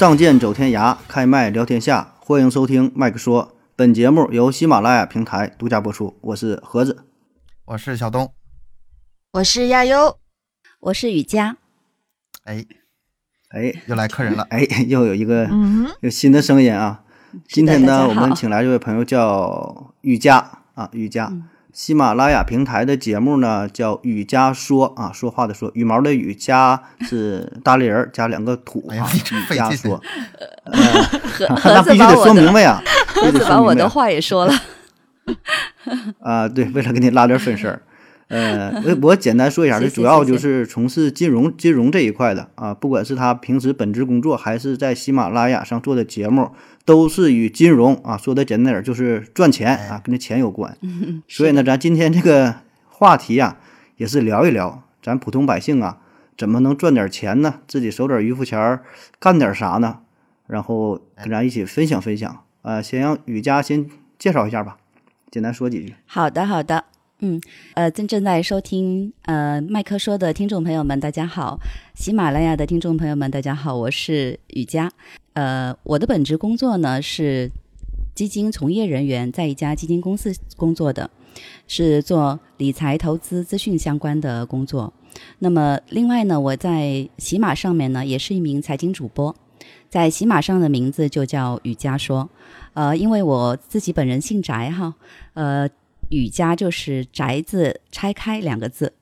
仗剑走天涯，开麦聊天下，欢迎收听麦克说。本节目由喜马拉雅平台独家播出。我是盒子，我是小东，我是亚优，我是雨佳。哎哎，又来客人了。哎，又有一个嗯，有新的声音啊！今天呢，我们请来这位朋友叫雨佳啊，雨佳。嗯喜马拉雅平台的节目呢叫雨佳说啊，说话的说，羽毛的羽，加是大立人儿加两个土啊哎呀，你这雨费劲佳说。盒那必须得说明白呀，把我的话也说了。啊，对，为了给你拉点粉丝儿，呃，我我简单说一下，这主要就是从事金融金融这一块的啊，不管是他平时本职工作，还是在喜马拉雅上做的节目，都是与金融啊，说的简单点儿就是赚钱啊，跟这钱有关。所以呢，咱今天这个话题啊，也是聊一聊咱普通百姓啊，怎么能赚点钱呢？自己手点余富钱儿干点啥呢？然后跟咱一起分享分享。啊，先让雨佳先介绍一下吧，简单说几句。好的，好的。嗯，呃，正正在收听呃麦克说的听众朋友们，大家好；喜马拉雅的听众朋友们，大家好，我是雨佳。呃，我的本职工作呢是基金从业人员，在一家基金公司工作的，是做理财投资资讯相关的工作。那么，另外呢，我在喜马上面呢也是一名财经主播，在喜马上的名字就叫雨佳说。呃，因为我自己本人姓翟哈，呃，雨家就是宅字拆开两个字，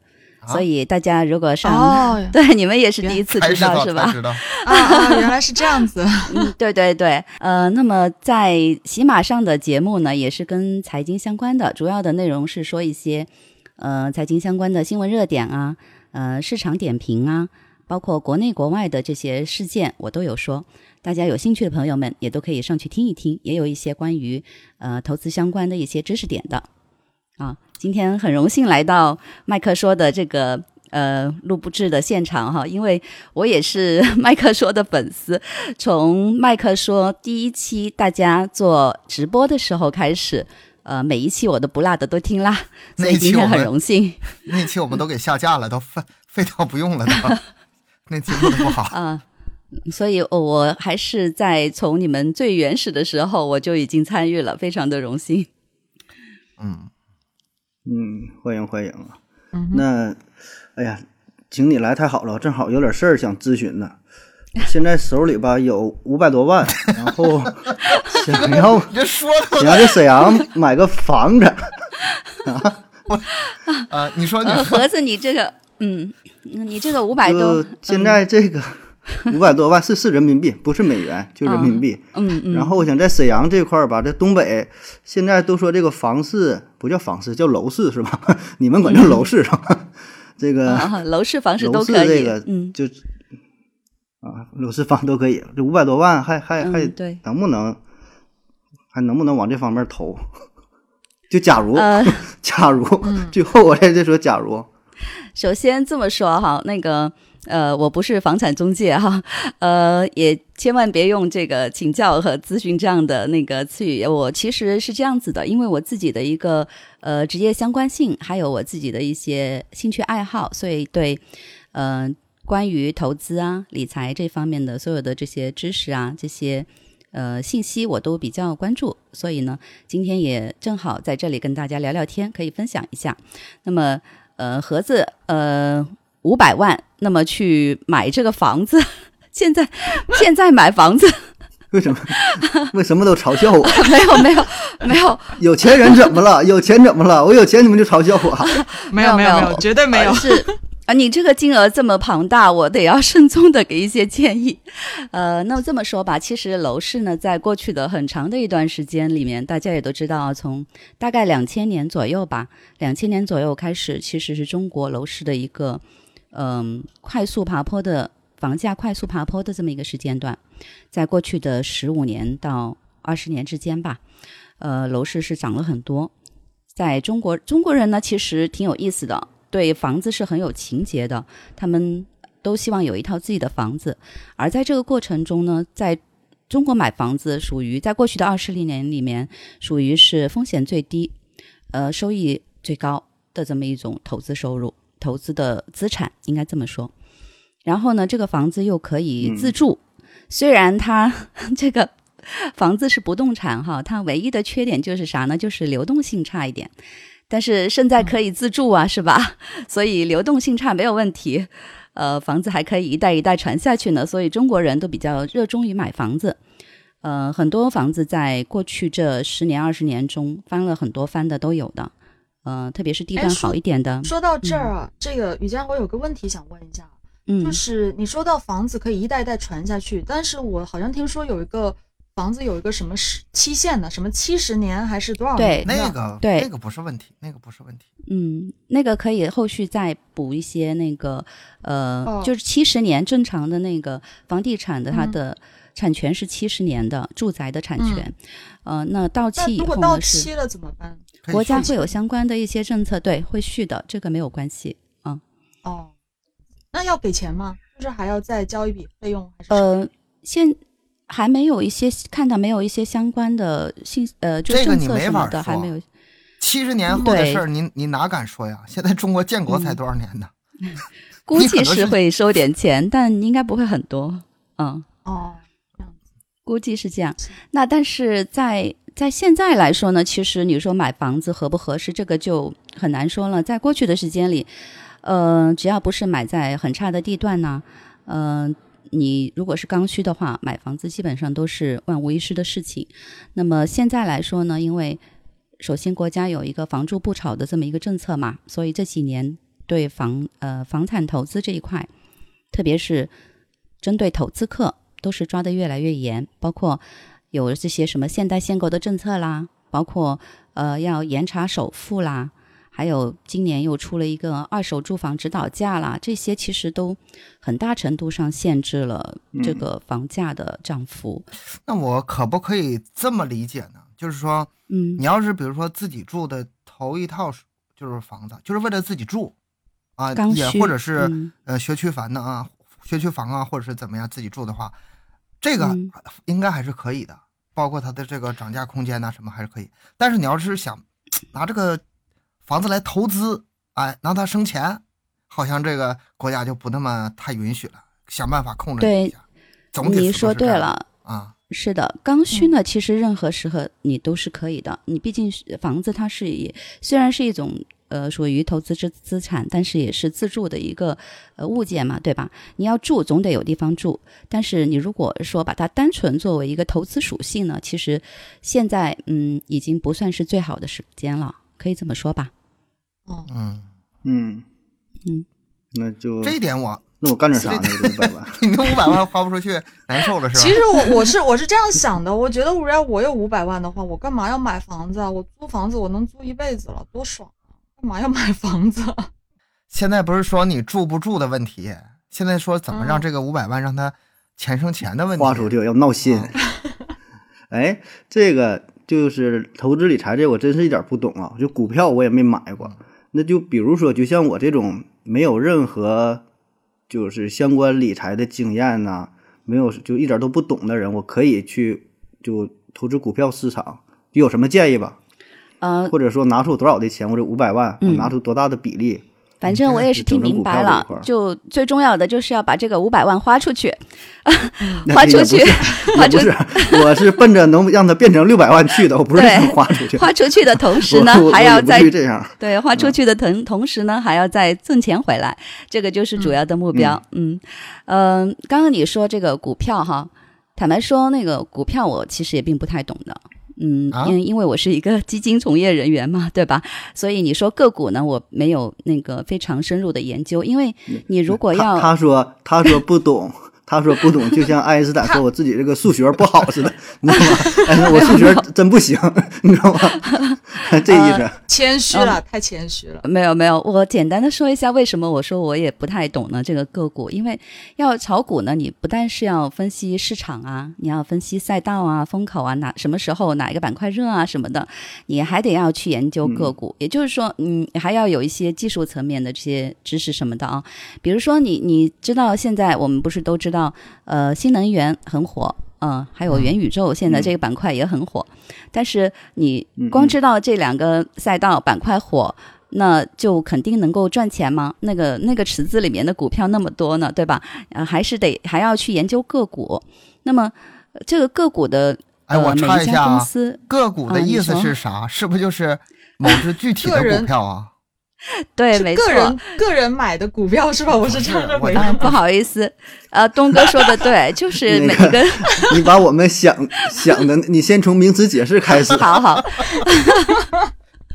啊所以大家如果上、哦 对你们也是第一次才知道知道是吧才？知道，啊啊，原来是这样子。嗯，对对对，呃，那么在喜马上的节目呢，也是跟财经相关的，主要的内容是说一些呃财经相关的新闻热点啊，呃市场点评啊，包括国内国外的这些事件，我都有说。大家有兴趣的朋友们也都可以上去听一听，也有一些关于呃投资相关的一些知识点的。啊，今天很荣幸来到麦克说的这个呃录不制的现场哈，因为我也是 麦克说的粉丝，从麦克说第一期大家做直播的时候开始，呃，每一期我都不落的都听啦，所那以今天很荣幸 那期我们都给下架了，都废废掉不用了都。那期录的不好，啊。所以哦我还是在从你们最原始的时候我就已经参与了，非常的荣幸。嗯，嗯，欢迎欢迎啊。嗯那，哎呀，请你来太好了，正好有点事儿想咨询呢。现在手里吧有五百多万，然后想要 你这说想要在沈阳买个房子，啊，啊你说你呃，说，盒子，你这个，嗯，你这个五百多就，现在这个 五百多万是是人民币，不是美元，就人民币。嗯嗯，然后我想在沈阳这块儿吧，在东北现在都说这个房市不叫房市，叫楼市是吧？你们管叫楼市是吧？这个啊，楼市、房市都可以，这个嗯就啊，楼市房都可以，这五百多万还还还嗯，对，能不能还能不能往这方面投？就假如呃，假如最后我在这说假如，首先这么说哈，那个呃，我不是房产中介哈，呃，也千万别用这个请教和咨询这样的那个词语。我其实是这样子的，因为我自己的一个呃职业相关性，还有我自己的一些兴趣爱好，所以对呃关于投资啊、理财这方面的所有的这些知识啊，这些。呃，信息我都比较关注，所以呢，今天也正好在这里跟大家聊聊天，可以分享一下。那么，呃，盒子，呃，五百万，那么去买这个房子，现在现在买房子 为什么为什么都嘲笑我？没有没有没 有有钱人怎么了？有钱怎么了？我有钱你们就嘲笑我？没有没有没有，绝对没有呃。是啊，你这个金额这么庞大，我得要慎重的给一些建议。呃，那么这么说吧，其实楼市呢，在过去的很长的一段时间里面，大家也都知道，从大概两千年左右吧，两千年左右开始，其实是中国楼市的一个嗯、快速爬坡的房价快速爬坡的这么一个时间段，在过去的十五年到二十年之间吧，呃，楼市是涨了很多。在中国，中国人呢其实挺有意思的，对房子是很有情节的，他们都希望有一套自己的房子。而在这个过程中呢，在中国买房子属于在过去的二十年里面，属于是风险最低，呃，收益最高的这么一种投资收入、投资的资产，应该这么说。然后呢，这个房子又可以自住，虽然它这个房子是不动产哈，它唯一的缺点就是啥呢？就是流动性差一点。但是现在可以自住啊，是吧？所以流动性差没有问题。呃，房子还可以一代一代传下去呢，所以中国人都比较热衷于买房子。呃，很多房子在过去这十年二十年中翻了很多番的都有的。呃，特别是地段好一点的。说到这儿啊，这个雨佳，我有个问题想问一下，嗯，就是你说到房子可以一代代传下去，但是我好像听说有一个房子有一个什么时期限的，什么七十年还是多少对年对？那个对那个不是问题，那个不是问题。嗯，那个可以后续再补一些那个呃，哦就是七十年正常的那个房地产的它嗯的产权是七十年的住宅的产权，呃，那到期以后如果到期了怎么办？国家会有相关的一些政策，对，会续的，这个没有关系。嗯哦，那要给钱吗？就是还要再交一笔费用，还是呃，现还没有一些看到没有一些相关的信呃，就这个政你没法策什么的还说没有。七十年后的事儿，你你哪敢说呀？现在中国建国才嗯多少年呢？估计是会收点钱，但应该不会很多。嗯，哦，这样子估计是这样。那但是在在现在来说呢，其实你说买房子合不合适，这个就很难说了。在过去的时间里，呃，只要不是买在很差的地段呢，呃，你如果是刚需的话，买房子基本上都是万无一失的事情。那么现在来说呢，因为首先国家有一个房住不炒的这么一个政策嘛，所以这几年对房呃房产投资这一块，特别是针对投资客，都是抓得越来越严，包括有这些什么限贷限购的政策啦，包括呃要严查首付啦，还有今年又出了一个二手住房指导价啦，这些其实都很大程度上限制了这个房价的涨幅。那我可不可以这么理解呢？就是说，嗯你要是比如说自己住的头一套就是房子，就是为了自己住啊，也或者是、嗯呃学区房的啊，学区房啊，或者是怎么样自己住的话，这个嗯应该还是可以的，包括它的这个涨价空间呐、什么还是可以。但是你要是想拿这个房子来投资，哎，拿它生钱，好像这个国家就不那么太允许了，想办法控制对一下。总体你说对了。啊，是的，刚需呢，其实任何时候你都是可以的。你毕竟是房子，它是以虽然是一种呃属于投资资资产，但是也是自住的一个呃物件嘛，对吧？你要住总得有地方住，但是你如果说把它单纯作为一个投资属性呢，其实现在嗯已经不算是最好的时间了，可以这么说吧？哦，嗯，嗯嗯，那就这一点我那我干点啥呢？这五百万，你那五百万花不出去，难受了是吧？其实我我是我是这样想的，我觉得如果要我有五百万的话，我干嘛要买房子啊？我租房子我能租一辈子了，多爽啊！干嘛要买房子啊？现在不是说你住不住的问题，现在说怎么让嗯这个五百万让它钱生钱的问题。花出去要闹心。哎，这个就是投资理财，这我真是一点不懂啊。就股票我也没买过，那就比如说，就像我这种没有任何就是相关理财的经验呐、没有就一点都不懂的人，我可以去就投资股票市场，有什么建议吧？呃，或者说拿出多少的钱，或者五百万，拿出多大的比例？反正我也是听明白了就最重要的就是要把这个五百万花出去，那花出去 花出也不是，我是奔着能让它变成六百万去的，我不是对想花出去。花出去的同时呢还要再这样。对，花出去的同同时呢，还要再挣钱回来，这个就是主要的目标。嗯，嗯，刚刚你说这个股票哈，坦白说，那个股票我其实也并不太懂的。嗯啊，因因为我是一个基金从业人员嘛，对吧？所以你说个股呢，我没有那个非常深入的研究，因为你如果他要他说他说不懂，他说不懂，就像爱因斯坦说我自己这个数学不好似的，你知道吗？我数学真不行，你知道吗？这意思。谦虚了，太谦虚了。没有没有，我简单的说一下为什么我说我也不太懂呢这个个股，因为要炒股呢，你不但是要分析市场啊，你要分析赛道啊、风口啊，哪什么时候哪一个板块热啊什么的，你还得要去研究个股，也就是说，嗯，还要有一些技术层面的这些知识什么的啊。比如说你你知道现在我们不是都知道，呃，新能源很火。嗯，还有元宇宙，现在这个板块也很火，但是你光知道这两个赛道板块火，那就肯定能够赚钱吗？那个那个池子里面的股票那么多呢，对吧？呃，还是得还要去研究个股。那么呃这个个股的哎，我呃每一家插一下啊，公司，个股的意思是啥？是不是就是某只具体的 股票啊？对，是没错。个人个人买的股票是吧？我是这样认为我嗯，不好意思，呃，东哥说的对，就 是每个，你把我们想想的，你先从名词解释开始。好 好，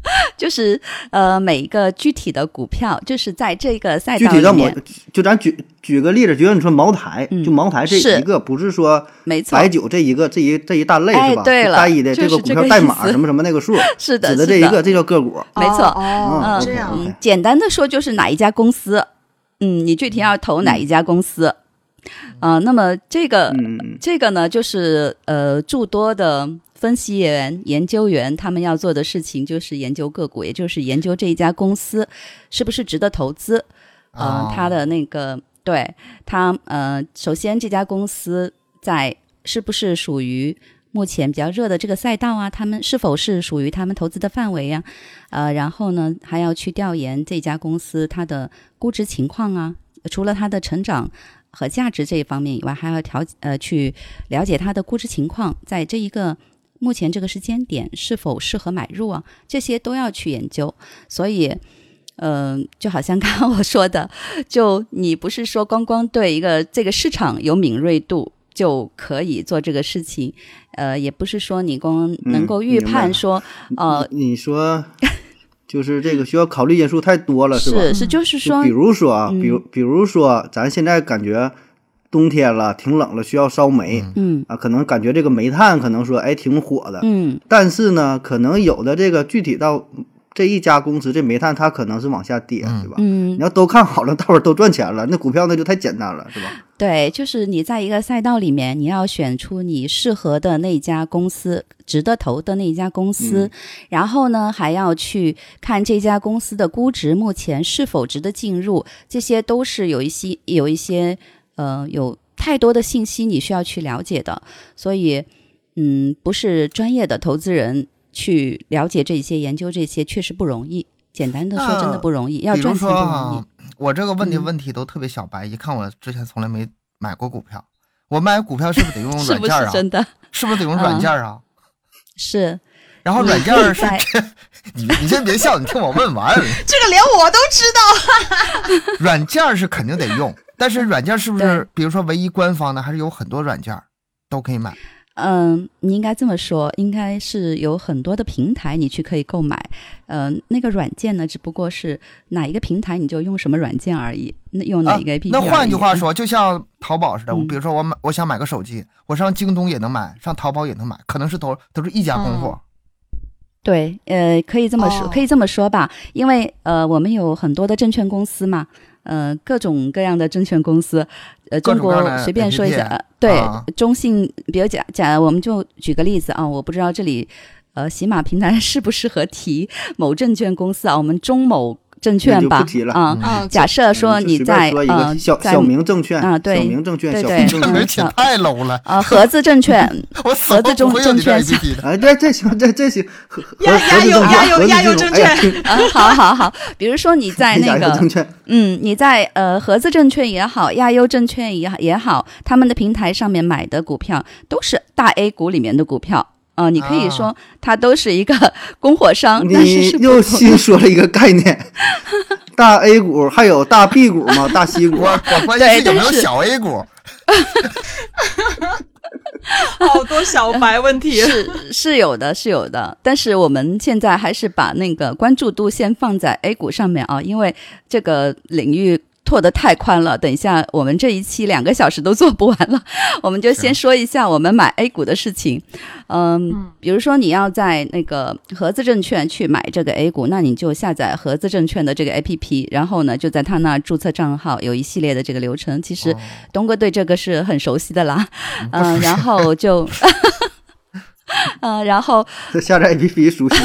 就是呃每一个具体的股票，就是在这个赛具体到某道里面，，就咱举举个例子，就像你说茅台，嗯。就茅台这一个，不是说没错，白酒这一个这一这一大类是吧？哎对了单一的这个股票代码什么什么那个数，是的，指的这一个，这叫个股。没错。哦，嗯这样。嗯嗯，简单的说就是哪一家公司，嗯，你具体要投哪一家公司，啊、那么这个、嗯嗯。这个呢，就是呃诸多的分析员、研究员他们要做的事情，就是研究个股，也就是研究这一家公司是不是值得投资，呃哦，它的那个对他呃，首先这家公司在是不是属于目前比较热的这个赛道啊？他们是否是属于他们投资的范围呀、呃，然后呢，还要去调研这家公司它的估值情况啊，除了它的成长和价值这一方面以外，还要调呃去了解它的估值情况，在这一个目前这个时间点是否适合买入啊，这些都要去研究。所以，嗯、就好像刚刚我说的，就你不是说光光对一个这个市场有敏锐度。就可以做这个事情，呃，也不是说你光能够预判说，呃，你你说，就是这个需要考虑因素太多了，是吧？是是，就是说比，如说啊，嗯比如比如说，咱现在感觉冬天了，挺冷了，需要烧煤。嗯。啊，可能感觉这个煤炭可能说哎挺火的，嗯，但是呢，可能有的这个具体到这一家公司，这煤炭它可能是往下跌，对吧？嗯。你，要都看好了，大伙儿都赚钱了，那股票那就太简单了，是吧？对，就是你在一个赛道里面，你要选出你适合的那家公司，值得投的那一家公司，嗯。然后呢，还要去看这家公司的估值目前是否值得进入，这些都是有一些有一些呃有太多的信息你需要去了解的，所以嗯，不是专业的投资人去了解这些、研究这些，确实不容易。简单的说，真的不容易，要比如赚钱说不容易。，我这个问题嗯问题都特别小白，一看我之前从来没买过股票，我买股票是不是得用软件啊？是真的？是不是得用软件啊？是，然后软件是你你先别笑，你听我问完。这个连我都知道。软件是肯定得用，但是软件是不是比如说唯一官方的，还是有很多软件都可以买？嗯，你应该这么说，应该是有很多的平台你去可以购买。嗯、那个软件呢，只不过是哪一个平台你就用什么软件而已，那用哪啊一个 APP、那换句话，说，就像淘宝似的，比如说我买，我想买个手机，我上京东也能买，上淘宝也能买，可能是都都是一家供货。对，呃，可以这么说，哦可以这么说吧，因为呃，我们有很多的证券公司嘛，呃，各种各样的证券公司，呃，中国随便说一下，呃对，啊。中信，比如讲讲，我们就举个例子啊，我不知道这里呃，喜马平台 适不适合提某证券公司啊，我们中某证券吧啊、假设说你在呃个小在小明证券啊对小明证券，小明证券太 low 了，啊盒子证券，盒子中证券。哎，对，这行，这这行，合合亚亚证券，合资优亚优亚优金融证哎呀啊，好好好，比如说你在那 个，嗯，你在呃合资证券也好，亚优证券也好也好，他们的平台上面买的股票都是大 A 股里面的股票。呃，你可以说它都是一个 供货商，但是你是不同又新说了一个概念，大 A 股还有大 B 股吗？大 C 股我我关键是有没有小 A 股，好多小白问题。是是有的，是有的。但是我们现在还是把那个关注度先放在 A 股上面啊，因为这个领域。拓得太宽了，等一下我们这一期两个小时都做不完了，我们就先说一下我们买 A 股的事情。嗯，嗯。比如说你要在那个合资证券去买这个 A 股，那你就下载合资证券的这个 APP，然后呢就在他那儿注册账号，有一系列的这个流程。其实哦。东哥对这个是很熟悉的啦，不嗯、然后就，呃，然后这下载 APP 熟悉，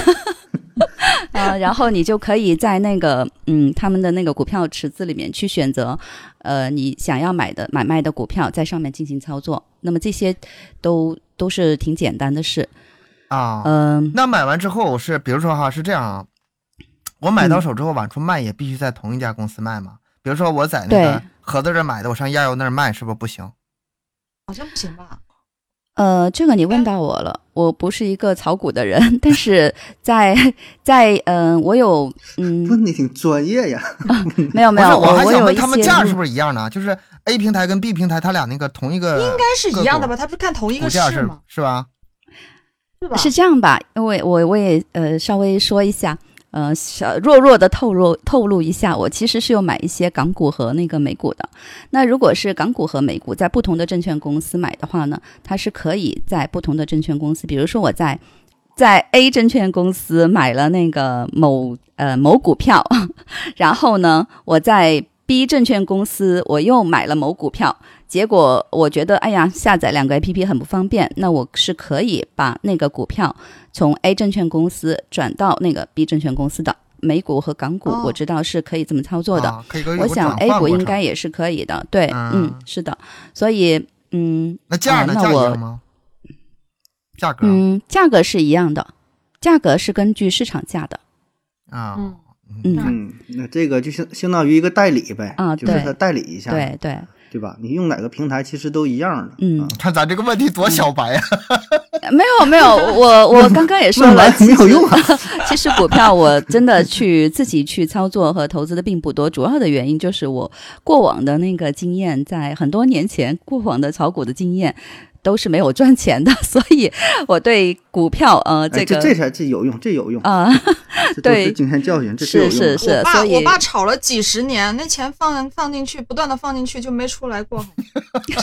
呃，然后你就可以在那个嗯他们的那个股票池子里面去选择，呃，你想要买的买卖的股票，在上面进行操作。那么这些都都是挺简单的事，啊。嗯、那买完之后是，比如说哈，是这样啊，我买到手之后往出卖也必须在同一家公司卖嘛？比如说我在那个盒子这儿买的，我上亚游那儿卖，是不是不行？好像不行吧？呃，这个你问到我了，我不是一个炒股的人，但是在 在嗯、呃我有嗯，问你挺专业呀。没有没有，我还想问我有一些他们价是不是一样的？就是 A 平台跟 B 平台，它俩那个同一个应该是一样的吧？他不是看同一个价是市吗？是吧？是吧？是这样吧？因为我我也呃稍微说一下，呃小弱弱的透露透露一下，我其实是有买一些港股和那个美股的。那如果是港股和美股在不同的证券公司买的话呢，它是可以在不同的证券公司，比如说我在在 A 证券公司买了那个某呃某股票，然后呢我在 B 证券公司我又买了某股票，结果我觉得，哎呀，下载两个 APP 很不方便，那我是可以把那个股票从 A 证券公司转到那个 B 证券公司的。美股和港股哦。我知道是可以这么操作的，我想 A 股应该也是可以的。对，嗯。嗯，是的，所以嗯那价呢？价一啊那我样吗？价格？嗯，价格是一样的，价格是根据市场价的。啊，嗯，嗯。嗯，那这个就相相当于一个代理呗，啊就是他代理一下，对对，对吧？你用哪个平台其实都一样的，嗯啊看咱这个问题多小白呀！没有没有，我我刚刚也说了，其实没有用啊。其实股票我真的去自己去操作和投资的并不多，主要的原因就是我过往的那个经验，在很多年前过往的炒股的经验都是没有赚钱的，所以我对股票呃哎这个这这才这有用，这有用，啊、这都是对经验教训，这是是是我爸所以我爸炒了几十年，那钱放放进去，不断的放进去就没出来过，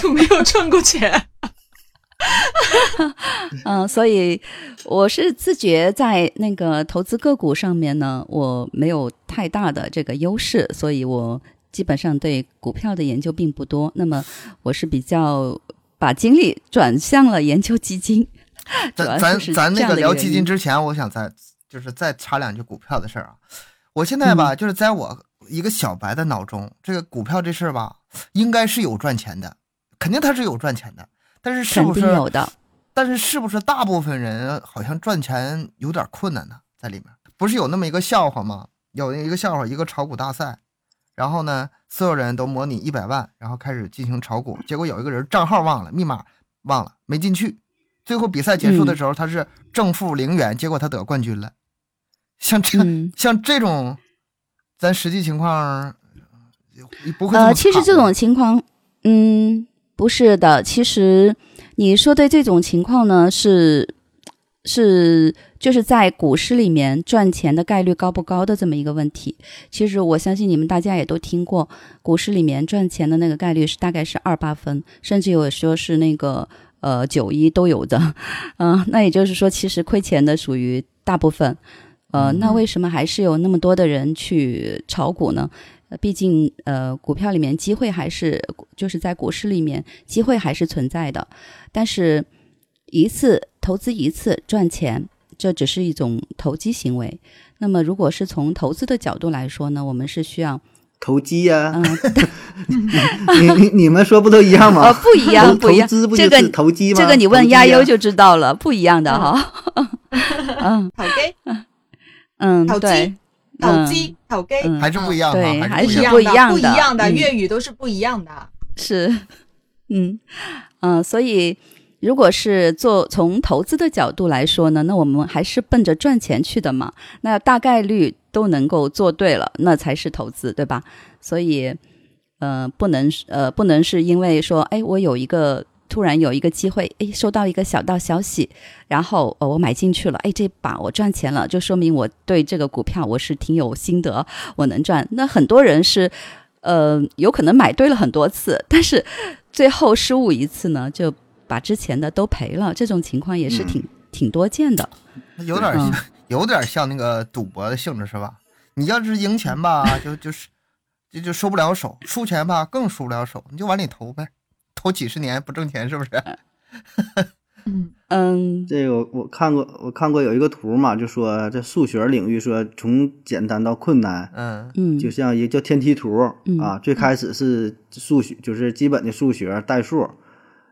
就没有挣过钱。嗯，所以我是自觉在那个投资个股上面呢，我没有太大的这个优势，所以我基本上对股票的研究并不多。那么我是比较把精力转向了研究基金。咱咱咱那个聊基金之前，我想再就是再插两句股票的事儿啊。我现在嗯吧，就是在我一个小白的脑中，这个股票这事儿吧，应该是有赚钱的，肯定它是有赚钱的，但是是肯不是？定有的。但是是不是大部分人好像赚钱有点困难呢？在里面不是有那么一个笑话吗？有一个笑话，一个炒股大赛，然后呢，所有人都模拟一百万，然后开始进行炒股，结果有一个人账号忘了，密码忘了，没进去，最后比赛结束的时候，他是正负零元，结果他得冠军了。像这、嗯像这种，咱实际情况呃不会呃，其实这种情况，嗯，不是的。其实你说的这种情况呢，是是就是在股市里面赚钱的概率高不高的这么一个问题。其实我相信你们大家也都听过，股市里面赚钱的那个概率是大概是二八分，甚至有说是那个呃九一都有的。嗯、那也就是说，其实亏钱的属于大部分。呃，那为什么还是有那么多的人去炒股呢？呃毕竟，呃，股票里面机会还是就是在股市里面机会还是存在的，但是一次投资一次赚钱，这只是一种投机行为。那么，如果是从投资的角度来说呢，我们是需要，投机呀、嗯、你你你们说不都一样吗？呃，不一样，投不一样，投资不这个就是投机吗？这个你问亚优就知道了，不一样的哈。嗯投机、嗯，投对机、投机、投机，嗯还是不一样的，对还还是是不一样不一样的，不一样的不一样的，嗯粤语都是不一样的。是，嗯嗯、所以如果是做从投资的角度来说呢，那我们还是奔着赚钱去的嘛，那大概率都能够做对了，那才是投资，对吧？所以，呃，不能呃不能是因为说，哎，我有一个。突然有一个机会，哎，收到一个小道消息，然后呃我买进去了，哎，这把我赚钱了，就说明我对这个股票我是挺有心得，我能赚。那很多人是，呃，有可能买对了很多次，但是最后失误一次呢，就把之前的都赔了，这种情况也是挺、挺多见的。有点像嗯，有点像那个赌博的性质是吧？你要是赢钱吧，就就是就就收不了手；输钱吧，更输不了手，你就往里投呗，投几十年不挣钱是不是？嗯，嗯。这个我我看过，我看过有一个图嘛，就说这数学领域说从简单到困难，嗯。嗯，就像一个叫天梯图嗯啊，最开始是数学，就是基本的数学代数，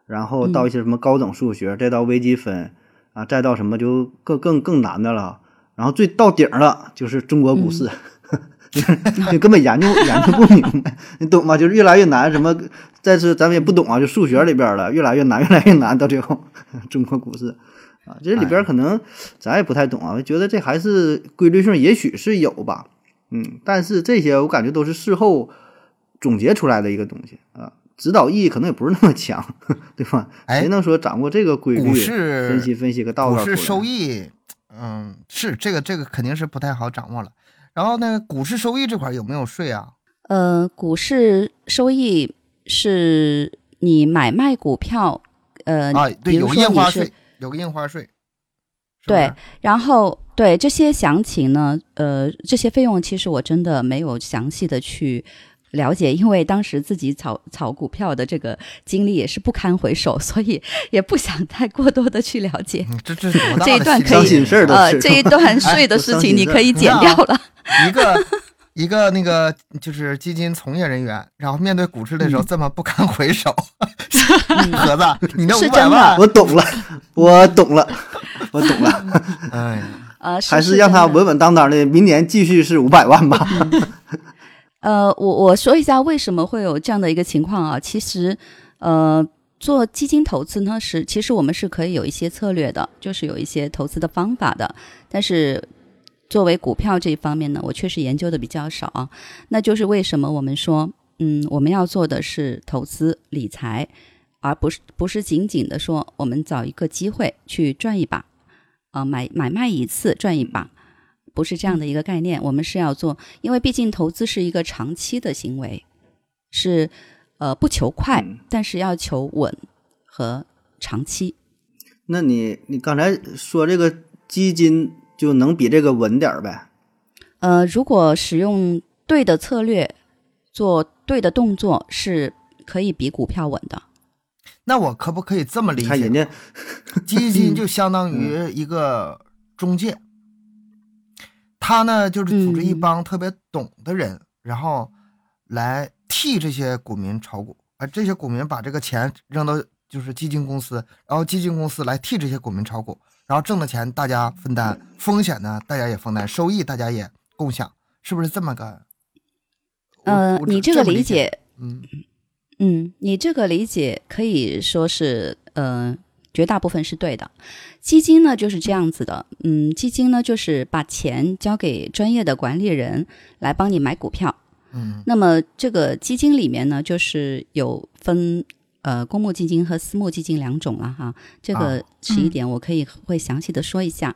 然后到一些什么高等数学，再到微积分啊，再到什么就更更更难的了。然后最到顶儿了就是中国股市，你根本研究 研究不明白，你懂吗？就是越来越难，什么再次咱们也不懂啊，就数学里边儿了，越来越难，越来越难，到最后中国股市啊，这里边儿可能咱也不太懂啊，觉得这还是规律性，也许是有吧，嗯，但是这些我感觉都是事后总结出来的一个东西啊，指导意义可能也不是那么强，对吧？哎谁能说掌握这个规律，股市分析分析个道道出来？股市收益，嗯，是这个这个肯定是不太好掌握了。然后呢，股市收益这块有没有税啊？呃，股市收益是你买卖股票，呃，啊，对，有说你是印花税，有个印花税。对，然后对这些详情呢，呃，这些费用其实我真的没有详细的去了解，因为当时自己炒炒股票的这个经历也是不堪回首，所以也不想太过多的去了解。嗯这这这一段可以事呃，这一段税的事情你可以剪掉了。一个一个那个就是基金从业人员，然后面对股市的时候这么不堪回首，盒子，你那五百万，我懂了，我懂了，我懂了，哎呀，呃，还是让他稳稳当当的，明年继续是五百万吧。呃，我我说一下为什么会有这样的一个情况啊？其实，呃，做基金投资呢是，其实我们是可以有一些策略的，就是有一些投资的方法的。但是，作为股票这一方面呢，我确实研究的比较少啊。那就是为什么我们说，嗯，我们要做的是投资理财，而不是不是仅仅的说我们找一个机会去赚一把，啊、买买卖一次赚一把。不是这样的一个概念，我们是要做，因为毕竟投资是一个长期的行为，是呃不求快，嗯但是要求稳和长期。那你你刚才说这个基金就能比这个稳点儿呗？呃，如果使用对的策略，做对的动作，是可以比股票稳的。那我可不可以这么理解看人解？家基金就相当于一个中介，他呢就是组织一嗯。帮特别懂的人，然后来替这些股民炒股，而这些股民把这个钱扔到就是基金公司，然后基金公司来替这些股民炒股，然后挣的钱大家分担，风险呢大家也分担，收益大家也共享，是不是这么个？我呃，你这个么理理解，嗯，嗯，你这个理解可以说是，呃，绝大部分是对的。基金呢就是这样子的，嗯，基金呢就是把钱交给专业的管理人来帮你买股票。嗯那么这个基金里面呢，就是有分呃公募基金和私募基金两种了哈。这个啊是一点，我可以会详细的说一下。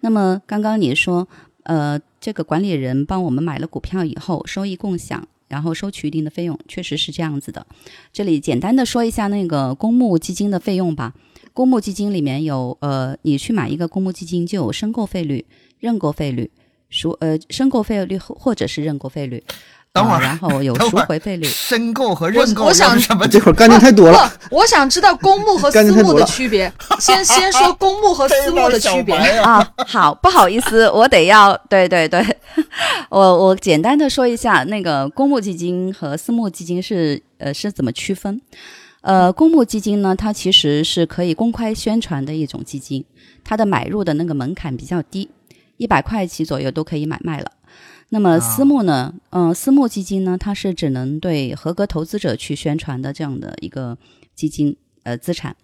那么刚刚你说，呃，这个管理人帮我们买了股票以后，收益共享，然后收取一定的费用，确实是这样子的。这里简单的说一下那个公募基金的费用吧。公募基金里面有呃，你去买一个公募基金就有申购费率、认购费率、赎呃申购费率或或者是认购费率。等会儿啊然后有赎回费率。申购和认购我想什么？这会儿干净太多了。不，我想知道公募和私募的区别。先 先说公募和私募的区别。啊，好，不好意思，我得要，对对对，我我简单的说一下，那个公募基金和私募基金是呃是怎么区分？呃，公募基金呢，它其实是可以公开宣传的一种基金，它的买入的那个门槛比较低，一百块起左右都可以买卖了。那么私募呢，嗯、私募基金呢，它是只能对合格投资者去宣传的这样的一个基金呃资产，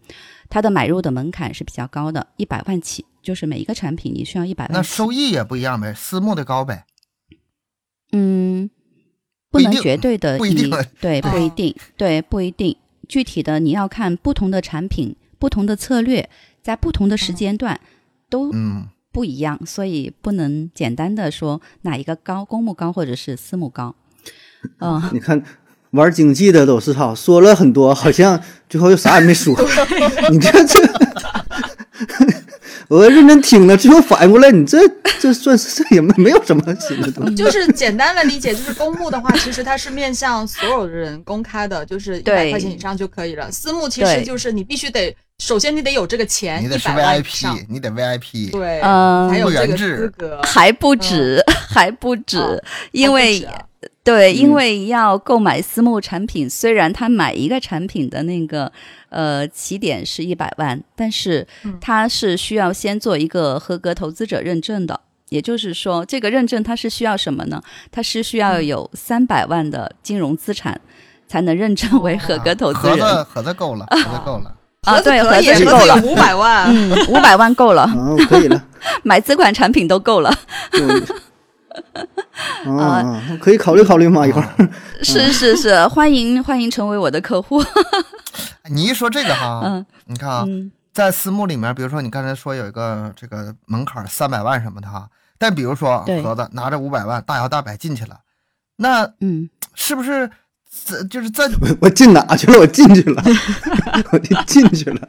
它的买入的门槛是比较高的，一百万起，就是每一个产品你需要一百万。那收益也不一样呗，私募的高呗。嗯，不能绝对的不一定 对，不一哦定，对，不一定。具体的你要看不同的产品、不同的策略，在不同的时间段都嗯，不一样，所以不能简单的说哪一个高，公募高或者是私募高。嗯、你看玩经济的都是哈，说了很多，好像最后又啥也没说。你这这，我认真听了，最后反应过来，你这这算是这也没没有什么新的东西。就是简单的理解，就是公募的话，其实它是面向所有的人公开的，就是一百对块钱以上就可以了。私募其实就是你必须得，首先你得有这个钱，一你得是百以上 VIP，，你得 VIP。对，嗯才有这个资格。还不止，还不止，哦因为、对，因嗯为要购买私募产品，虽然他买一个产品的那个呃起点是一百万，但是嗯他是需要先做一个合格投资者认证的，也就是说，这个认证它是需要什么呢？它是需要有三百万的金融资产才能认证为合格投资人。盒子盒子够了，盒子够了。啊，对，可以，盒子是够了，五百万。嗯，五百万够了，啊，可以了，买资管产品都够了。可以考虑考虑吗，一会儿。是是是，欢迎欢迎成为我的客户。你一说这个哈，嗯。你看啊，嗯。在私募里面，比如说你刚才说有一个这个门槛三百万什么的哈，但比如说盒子拿着五百万大摇大摆进去了，那嗯，是不是这就是在我我进哪去了？我进去了，我就进去了，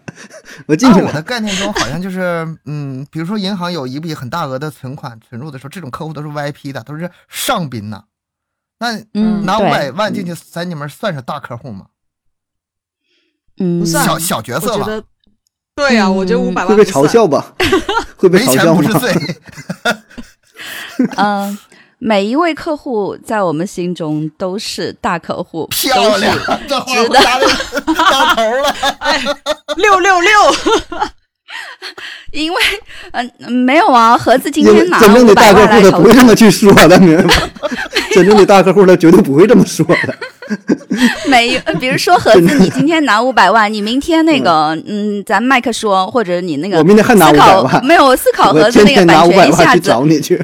我进去我的概念中，好像就是嗯，比如说银行有一笔很大额的存款存入的时候，这种客户都是 VIP 的，都是上宾呐。那拿五百万进去，在你们算是大客户吗？嗯，不算小小角色吧，对呀、我觉得嗯五百万会被嘲笑吧？会被没钱嘲笑吗？不是罪。嗯、每一位客户在我们心中都是大客户，漂亮都是，这话我答的到头了。六六六，因为嗯、没有啊，盒子今天拿真正的五百大客户他不会这，么去说的，明白吗？真正的大客户他绝对不会这么说的。每一比如说盒子，你今天拿五百万，你明天那个嗯，咱麦克说，或者你那个我明天还拿思考500万没有思考盒子那个天天拿五版权一百万去下子找你去，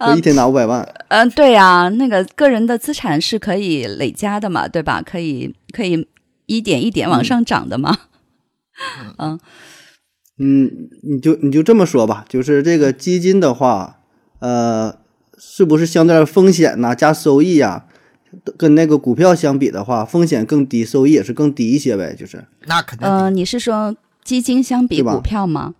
我 一天拿五百万，嗯，对呀、那个个人的资产是可以累加的嘛，对吧？可以可以一点一点往上涨的嘛。嗯。嗯，你就你就这么说吧，就是这个基金的话，呃，是不是相对来风险呐、加收益呀、跟那个股票相比的话，风险更低，收益也是更低一些呗，就是。那肯定呃，你是说基金相比股票吗？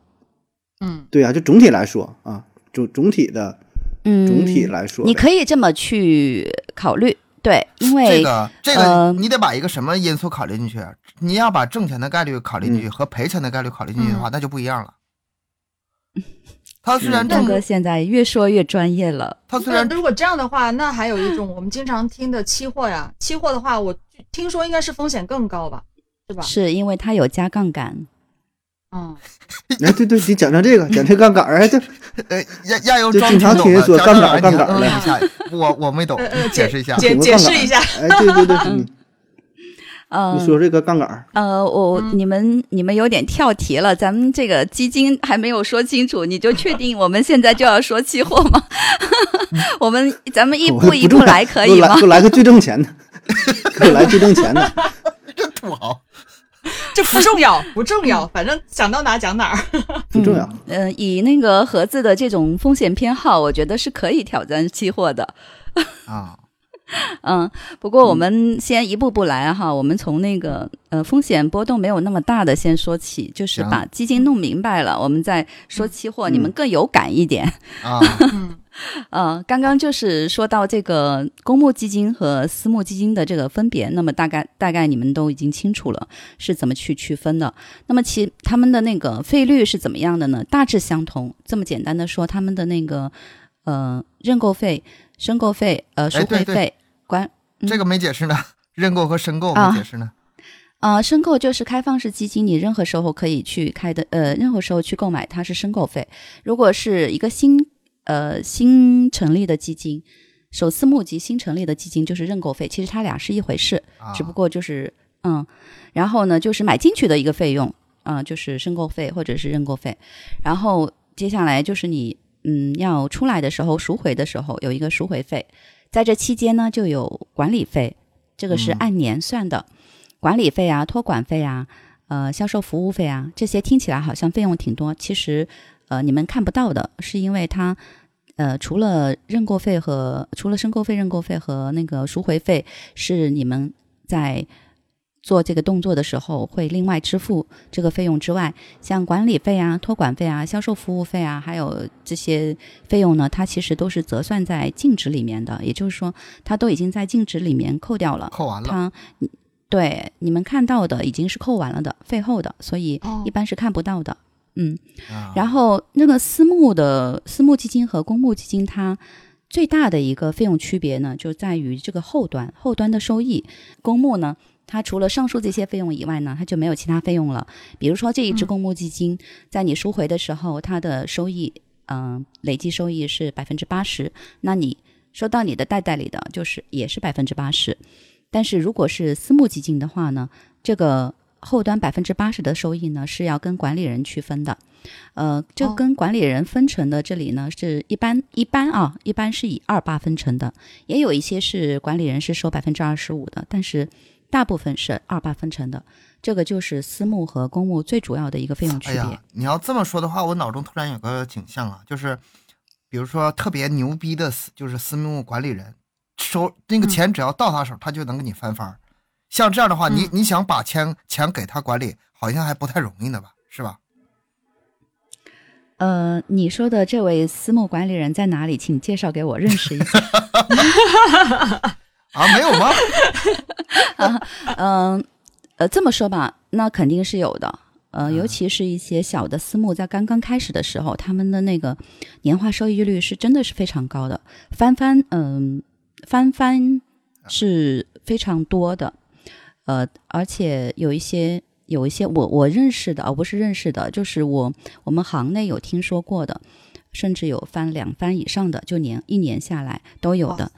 嗯，对啊，就总体来说啊，总总体的嗯，总体来说，你可以这么去考虑，对，因为、这个这呃个，你得把一个什么因素考虑进去？你要把挣钱的概率考虑进去，嗯和赔钱的概率考虑进去的话，嗯那就不一样了。他虽然嗯挣，大哥现在越说越专业了。他虽然如果这样的话，那还有一种我们经常听的期货呀，期货的话，我听说应该是风险更高吧，是吧？是因为它有加杠杆，嗯，哎，对对，你讲讲这个，讲这杠杆儿，哎，对，呃亚亚优就庄经常听人挺懂的说杠杆杠杆儿一下，我我没懂解释一下。解解释一下，哎，对对对，你呃，你说这个杠杆儿，呃，我、嗯。你们你们有点跳题了，咱们这个基金还没有说清楚，你就确定我们现在就要说期货吗？我们咱们一步一步来可以吗？就来个最挣钱的，给我来最挣钱的。真土豪，这不重要，不重要，反正想到哪讲哪儿。不重要。嗯、呃，以那个盒子的这种风险偏好，我觉得是可以挑战期货的。啊，嗯，不过我们先一步步来哈，我们从那个呃风险波动没有那么大的先说起，就是把基金弄明白了，我们再说期货，嗯你们更有感一点。啊，嗯呃，刚刚就是说到这个公募基金和私募基金的这个分别，那么大概大概你们都已经清楚了是怎么去区分的。那么其他们的那个费率是怎么样的呢？大致相同。这么简单的说，他们的那个呃认购费、申购费、呃赎回费、管嗯。这个没解释呢，认购和申购啊。没解释呢。啊，申购就是开放式基金，你任何时候可以去开的，呃，任何时候去购买，它是申购费。如果是一个新呃新成立的基金，首次募集新成立的基金就是认购费，其实它俩是一回事，啊。只不过就是嗯，然后呢就是买进去的一个费用，啊、就是申购费或者是认购费，然后接下来就是你嗯要出来的时候赎回的时候有一个赎回费，在这期间呢就有管理费，这个是嗯按年算的。管理费啊、托管费啊、呃销售服务费啊，这些听起来好像费用挺多，其实呃你们看不到的，是因为它呃除了认购费和除了申购费、认购费和那个赎回费是你们在做这个动作的时候会另外支付这个费用之外，像管理费啊、托管费啊、销售服务费啊，还有这些费用呢，它其实都是折算在净值里面的，也就是说，它都已经在净值里面扣掉了。扣完了，它对你们看到的已经是扣完了的费后的，所以哦一般是看不到的。嗯，啊然后那个私募的私募基金和公募基金，它最大的一个费用区别呢，就在于这个后端后端的收益。公募呢，它除了上述这些费用以外呢，它就没有其他费用了。比如说这一只嗯公募基金，在你赎回的时候，它的收益。嗯、累计收益是百分之八十，那你收到你的袋袋里的就是也是百分之八十。但是如果是私募基金的话呢，这个后端百分之八十的收益呢是要跟管理人区分的。呃，这哦跟管理人分成的这里呢是一般一般啊，一般是以二八分成的，也有一些是管理人是收百分之二十五的，但是大部分是二八分成的。这个就是私募和公募最主要的一个费用区别。哎，你要这么说的话，我脑中突然有个景象啊，就是比如说特别牛逼的私，就是私募管理人，收那个钱只要到他手，他就能给你翻番儿。像这样的话，你嗯你想把钱钱给他管理，好像还不太容易呢吧？是吧？呃，你说的这位私募管理人在哪里？请介绍给我认识一下。啊，没有吗？嗯、呃，这么说吧，那肯定是有的。呃，嗯尤其是一些小的私募，在刚刚开始的时候，他们的那个年化收益率是真的是非常高的，翻番，嗯、翻番是非常多的。呃，而且有一些有一些我我认识的，而不是认识的，就是我我们行内有听说过的，甚至有翻两番以上的，就年一年下来都有的。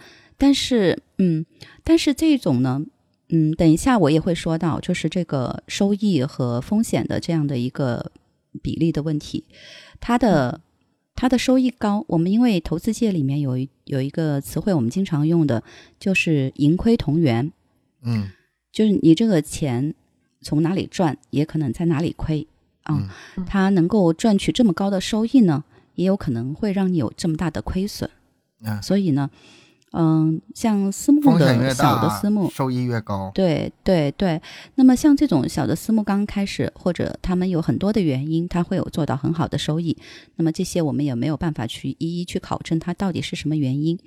但是，嗯，但是这种呢，嗯，等一下我也会说到，就是这个收益和风险的这样的一个比例的问题，它的。它的收益高，我们因为投资界里面有一有一个词汇，我们经常用的就是盈亏同源，嗯就是你这个钱从哪里赚，也可能在哪里亏啊。嗯它能够赚取这么高的收益呢，也有可能会让你有这么大的亏损。嗯，所以呢，嗯，像私募的小的，私募，收益越高。对对对，那么像这种小的私募刚开始，或者他们有很多的原因，他会有做到很好的收益。那么这些我们也没有办法去一一去考证它到底是什么原因。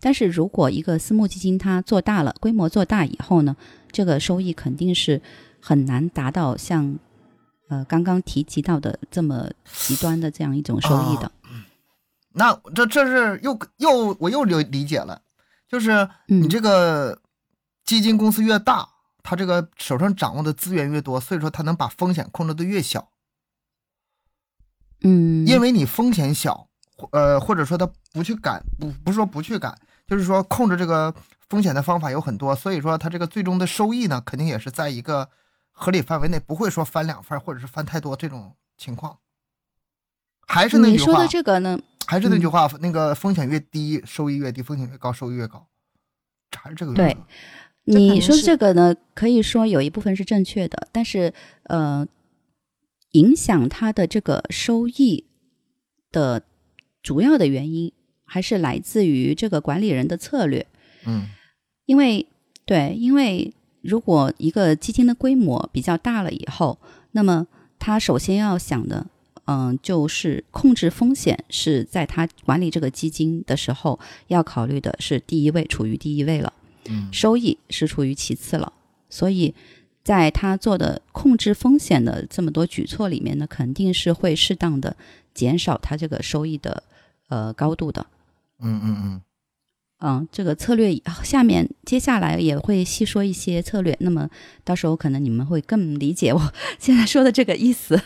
但是如果一个私募基金它做大了，规模做大以后呢，这个收益肯定是很难达到像呃刚刚提及到的这么极端的这样一种收益的。那这这是又又我又理理解了，就是你嗯这个基金公司越大，他这个手上掌握的资源越多，所以说他能把风险控制的越小。嗯，因为你风险小，呃，或者说他不去赶，不不是说不去赶，就是说控制这个风险的方法有很多，所以说他这个最终的收益呢，肯定也是在一个合理范围内，不会说翻两番或者是翻太多这种情况。还是那句话你说的，这个呢，还是那句嗯话，那个风险越低，收益越低；风险越高，收益越高，还是这个原对则。这肯你说这个呢，可以说有一部分是正确的，但是呃，影响它的这个收益的主要的原因，还是来自于这个管理人的策略。嗯因为对，因为如果一个基金的规模比较大了以后，那么他首先要想的，嗯，就是控制风险是在他管理这个基金的时候要考虑的是第一位，处于第一位了。嗯收益是处于其次了。所以，在他做的控制风险的这么多举措里面呢，肯定是会适当的减少他这个收益的呃高度的。嗯嗯嗯，嗯，这个策略下面接下来也会细说一些策略，那么到时候可能你们会更理解我 现在说的这个意思。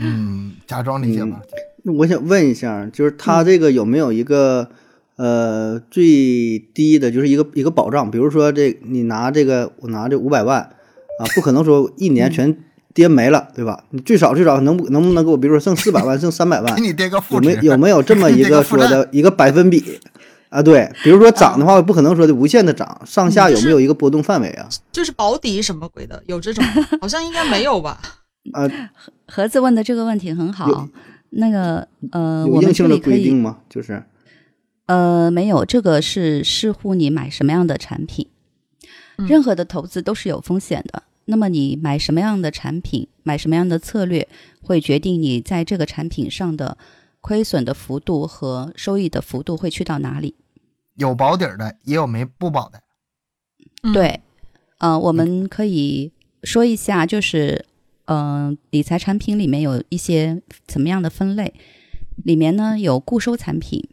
嗯，假装理解吧。那我想问一下，就是它这个有没有一个、呃最低的，就是一个一个保障？比如说这你拿这个，我拿这五百万啊，不可能说一年全跌没了，对吧？你最少最少能不能不能给我，比如说剩四百万，剩三百万给，你跌个负有，没有没有这么一个 说的一个百分比啊？对，比如说涨的话，不可能说的无限的涨，上下有没有一个波动范围啊？就是保底什么鬼的，有这种吗？好像应该没有吧？啊，盒子问的这个问题很好，那个呃，有我们这硬性的里可以规定吗？就是呃没有，这个是视乎你买什么样的产品。嗯任何的投资都是有风险的。那么你买什么样的产品，买什么样的策略，会决定你在这个产品上的亏损的幅度和收益的幅度会去到哪里。有保底儿的，也有没不保的。嗯，对，呃，我们可以说一下，就是嗯、呃理财产品里面有一些怎么样的分类？里面呢有固收产品，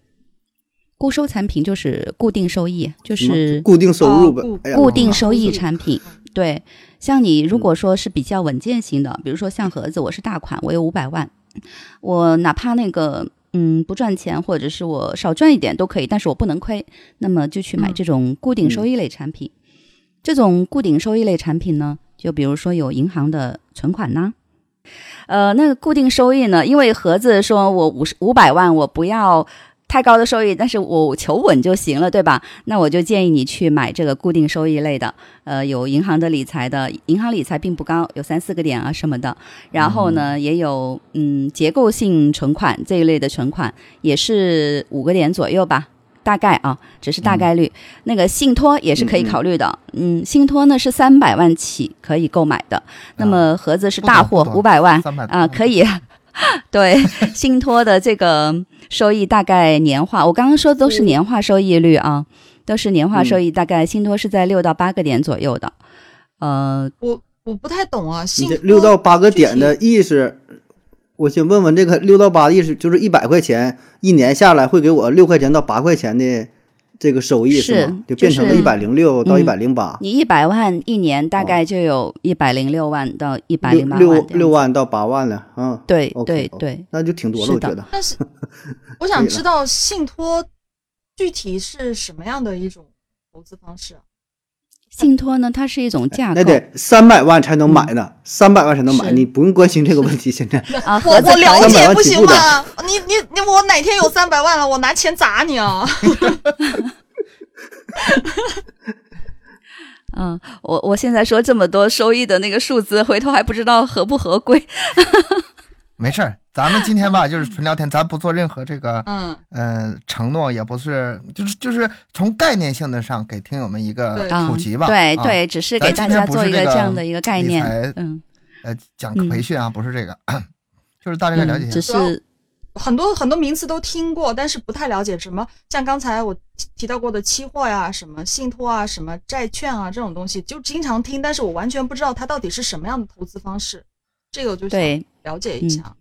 固收产品就是固定收益，就是固定收入固，哎固定收益嗯产品。对，像你如果说是比较稳健型的，比如说像盒子，我是大款，我有五百万，我哪怕那个嗯不赚钱，或者是我少赚一点都可以，但是我不能亏，那么就去买嗯这种固定收益类产品。这种固定收益类产品呢，就比如说有银行的存款呐、呃，那个固定收益呢，因为盒子说我五十五百万，我不要太高的收益，但是我求稳就行了，对吧？那我就建议你去买这个固定收益类的，呃，有银行的理财的，银行理财并不高，有三四个点啊什么的。然后呢，也有嗯结构性存款这一类的存款，也是五个点左右吧。大概啊，只是大概率。那个信托也是可以考虑的，嗯信托呢是三百万起可以购买的，那么盒子是大货五百万，啊，可以。对，信托的这个收益大概年化，我刚刚说的都是年化收益率啊，都是年化收益，大概信托是在六到八个点左右的。呃，我我不太懂啊，你信托六到八个点的意思，我先问问这个六到八的意思，就是一百块钱一年下来会给我六块钱到八块钱的这个收益是吗？就变成了就是一百零六到一嗯百零八，你一百万一年大概就有一百零六万到一百六零八万六六万到八万了嗯。对对对，那就挺多了，我觉得。但是 我想知道信托具体是什么样的一种投资方式啊？信托呢，它是一种架构那得三百万才能买呢，三百万才能买，你不用关心这个问题。现在啊，我我了解不行吗？你你你，我哪天有三百万了，我拿钱砸你啊！嗯，我我现在说这么多收益的那个数字，回头还不知道合不合规。没事儿，咱们今天吧 就是纯聊天，咱不做任何这个嗯，呃承诺，也不是就是就是从概念性的上给听友们一个普及吧。啊，对对，只是给大家做一个这样的一个概念。嗯呃，讲嗯培训啊，不是这个，就是大概了解嗯，一下。只是很多很多名词都听过，但是不太了解什么。像刚才我提提到过的期货呀、什么信托啊、什么债券啊这种东西，就经常听，但是我完全不知道它到底是什么样的投资方式。这个我就想对。了解一下。